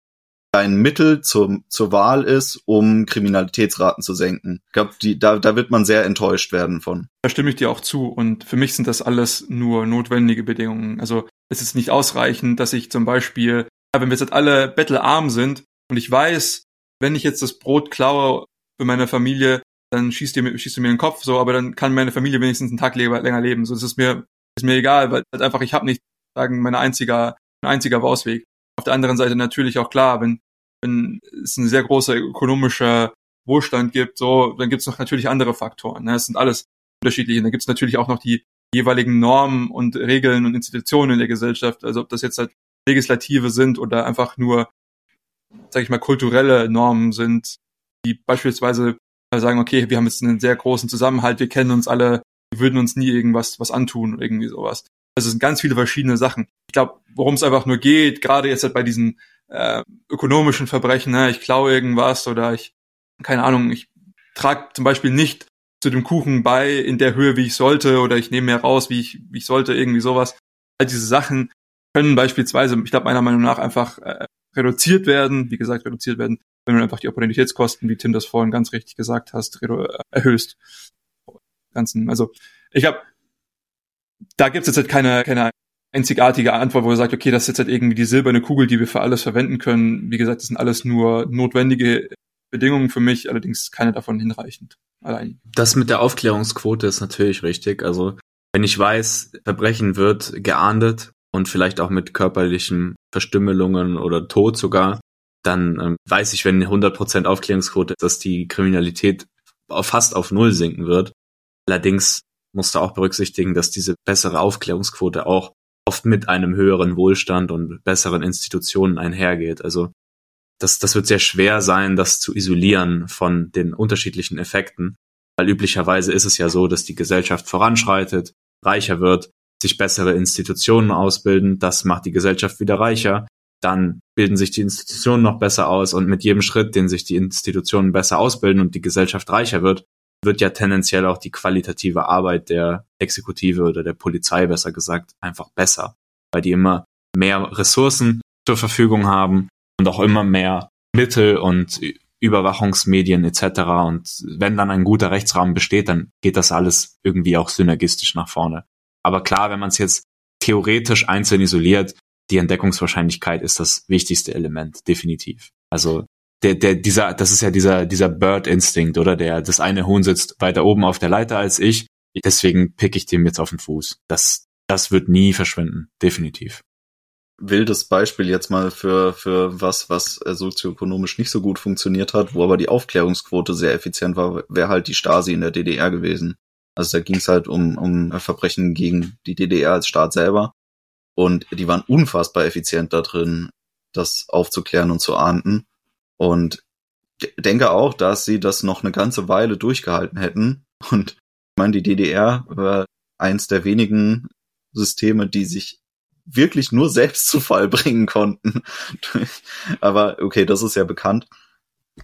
dein Mittel zur, zur Wahl ist, um Kriminalitätsraten zu senken. Ich glaube, da, da wird man sehr enttäuscht werden von. Da stimme ich dir auch zu. Und für mich sind das alles nur notwendige Bedingungen. Also es ist nicht ausreichend, dass ich zum Beispiel, wenn wir jetzt alle bettelarm sind und ich weiß, wenn ich jetzt das Brot klaue für meine Familie, dann schießt ihr, schießt ihr mir in den Kopf, so, aber dann kann meine Familie wenigstens einen Tag länger leben. So, das ist mir, ist mir egal, weil halt einfach ich habe nicht, sagen, mein einziger, mein einziger Ausweg. Auf der anderen Seite natürlich auch klar, wenn, wenn es ein sehr großer ökonomischer Wohlstand gibt, so, dann gibt es noch natürlich andere Faktoren. Ne? Es sind alles unterschiedliche. Dann gibt es natürlich auch noch die jeweiligen Normen und Regeln und Institutionen in der Gesellschaft. Also ob das jetzt halt legislative sind oder einfach nur, sag ich mal, kulturelle Normen sind, die beispielsweise sagen, okay, wir haben jetzt einen sehr großen Zusammenhalt, wir kennen uns alle, wir würden uns nie irgendwas was antun oder irgendwie sowas. Also es sind ganz viele verschiedene Sachen. Ich glaube, worum es einfach nur geht, gerade jetzt halt bei diesen äh, ökonomischen Verbrechen, ne, ich klaue irgendwas oder ich, keine Ahnung, ich trage zum Beispiel nicht zu dem Kuchen bei in der Höhe, wie ich sollte, oder ich nehme mehr raus, wie ich, wie ich sollte, irgendwie sowas. All diese Sachen können beispielsweise, ich glaube, meiner Meinung nach einfach äh, reduziert werden, wie gesagt, reduziert werden, wenn du einfach die Opportunitätskosten, wie Tim das vorhin ganz richtig gesagt hast, erhöhst. Ganzen, also ich habe da gibt es jetzt halt keine, keine einzigartige Antwort, wo er sagt, okay, das ist jetzt halt irgendwie die silberne Kugel, die wir für alles verwenden können. Wie gesagt, das sind alles nur notwendige Bedingungen für mich, allerdings keine davon hinreichend. Allein. Das mit der Aufklärungsquote ist natürlich richtig. Also wenn ich weiß, Verbrechen wird geahndet und vielleicht auch mit körperlichen Verstümmelungen oder Tod sogar, dann ähm, weiß ich, wenn 100% Aufklärungsquote, dass die Kriminalität fast auf Null sinken wird. Allerdings musste auch berücksichtigen, dass diese bessere Aufklärungsquote auch oft mit einem höheren Wohlstand und besseren Institutionen einhergeht. Also das, das wird sehr schwer sein, das zu isolieren von den unterschiedlichen Effekten, weil üblicherweise ist es ja so, dass die Gesellschaft voranschreitet, reicher wird, sich bessere Institutionen ausbilden, das macht die Gesellschaft wieder reicher, dann bilden sich die Institutionen noch besser aus und mit jedem Schritt, den sich die Institutionen besser ausbilden und die Gesellschaft reicher wird, wird ja tendenziell auch die qualitative Arbeit der Exekutive oder der Polizei besser gesagt einfach besser, weil die immer mehr Ressourcen zur Verfügung haben und auch immer mehr Mittel und Überwachungsmedien etc. Und wenn dann ein guter Rechtsrahmen besteht, dann geht das alles irgendwie auch synergistisch nach vorne. Aber klar, wenn man es jetzt theoretisch einzeln isoliert, die Entdeckungswahrscheinlichkeit ist das wichtigste Element, definitiv. Also der, der, dieser, das ist ja dieser, dieser Bird-Instinkt, oder? Der, das eine Huhn sitzt weiter oben auf der Leiter als ich. Deswegen pick ich dem jetzt auf den Fuß. Das, das wird nie verschwinden, definitiv. Wildes Beispiel jetzt mal für, für was, was äh, sozioökonomisch nicht so gut funktioniert hat, wo aber die Aufklärungsquote sehr effizient war, wäre halt die Stasi in der DDR gewesen. Also da ging es halt um, um Verbrechen gegen die DDR als Staat selber. Und die waren unfassbar effizient da drin, das aufzuklären und zu ahnden. Und denke auch, dass sie das noch eine ganze Weile durchgehalten hätten. Und ich meine, die DDR war eins der wenigen Systeme, die sich wirklich nur selbst zu Fall bringen konnten. Aber okay, das ist ja bekannt.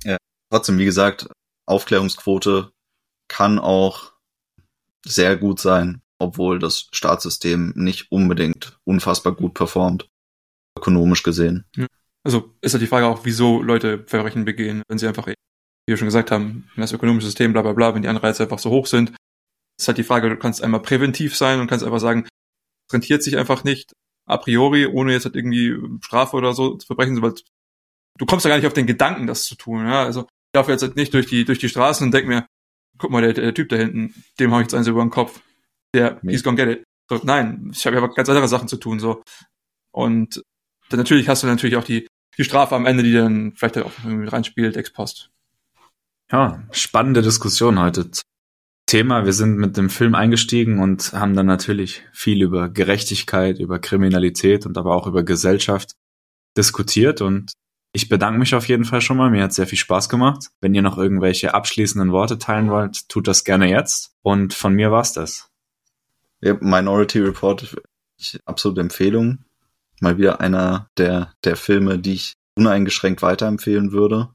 Ja, trotzdem, wie gesagt, Aufklärungsquote kann auch sehr gut sein, obwohl das Staatssystem nicht unbedingt unfassbar gut performt, ökonomisch gesehen. Also ist halt die Frage auch, wieso Leute Verbrechen begehen, wenn sie einfach, wie wir schon gesagt haben, das ökonomische System, bla bla bla, wenn die Anreize einfach so hoch sind. Ist halt die Frage, du kannst einmal präventiv sein und kannst einfach sagen, es rentiert sich einfach nicht, a priori, ohne jetzt halt irgendwie Strafe oder so zu verbrechen, weil du kommst ja gar nicht auf den Gedanken, das zu tun. Ja? Also ich laufe jetzt halt nicht durch die, durch die Straßen und denk mir, guck mal, der, der Typ da hinten, dem habe ich jetzt eins über den Kopf. Der, nee. he's gonna get it. So, nein, ich habe ja ganz andere Sachen zu tun. so Und dann natürlich hast du natürlich auch die, die Strafe am Ende, die dann vielleicht auch irgendwie reinspielt, ex post. Ja, spannende Diskussion heute Thema. Wir sind mit dem Film eingestiegen und haben dann natürlich viel über Gerechtigkeit, über Kriminalität und aber auch über Gesellschaft diskutiert und ich bedanke mich auf jeden Fall schon mal. Mir hat sehr viel Spaß gemacht. Wenn ihr noch irgendwelche abschließenden Worte teilen wollt, tut das gerne jetzt. Und von mir war's das. Ja, Minority Report, absolute Empfehlung. Mal wieder einer der, der Filme, die ich uneingeschränkt weiterempfehlen würde.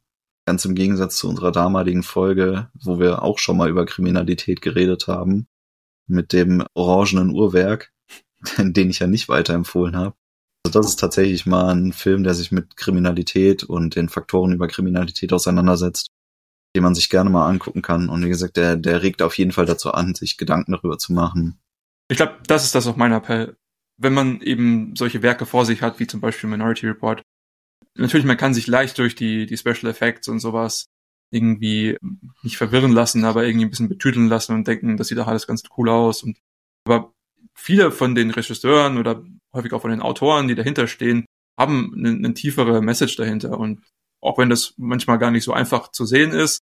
Ganz im Gegensatz zu unserer damaligen Folge, wo wir auch schon mal über Kriminalität geredet haben, mit dem orangenen Uhrwerk, den ich ja nicht weiterempfohlen habe. Also das ist tatsächlich mal ein Film, der sich mit Kriminalität und den Faktoren über Kriminalität auseinandersetzt, den man sich gerne mal angucken kann. Und wie gesagt, der, der regt auf jeden Fall dazu an, sich Gedanken darüber zu machen. Ich glaube, das ist das auch mein Appell. Wenn man eben solche Werke vor sich hat, wie zum Beispiel Minority Report, natürlich, man kann sich leicht durch die, die Special Effects und sowas irgendwie nicht verwirren lassen, aber irgendwie ein bisschen betüteln lassen und denken, das sieht doch alles ganz cool aus. Und, aber viele von den Regisseuren oder häufig auch von den Autoren, die dahinter stehen, haben eine, eine tiefere Message dahinter. Und auch wenn das manchmal gar nicht so einfach zu sehen ist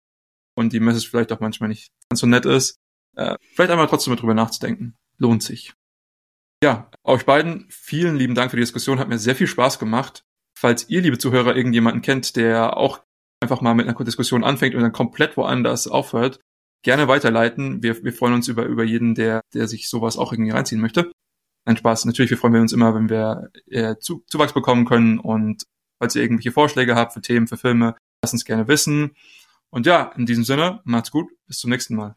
und die Message vielleicht auch manchmal nicht ganz so nett ist, äh, vielleicht einmal trotzdem drüber nachzudenken. Lohnt sich. Ja, euch beiden vielen lieben Dank für die Diskussion. Hat mir sehr viel Spaß gemacht. Falls ihr, liebe Zuhörer, irgendjemanden kennt, der auch einfach mal mit einer Diskussion anfängt und dann komplett woanders aufhört, gerne weiterleiten. Wir, wir freuen uns über, über jeden, der, der sich sowas auch irgendwie reinziehen möchte. Ein Spaß. Natürlich, wir freuen uns immer, wenn wir äh, zu, Zuwachs bekommen können. Und falls ihr irgendwelche Vorschläge habt für Themen, für Filme, lasst uns gerne wissen. Und ja, in diesem Sinne, macht's gut. Bis zum nächsten Mal.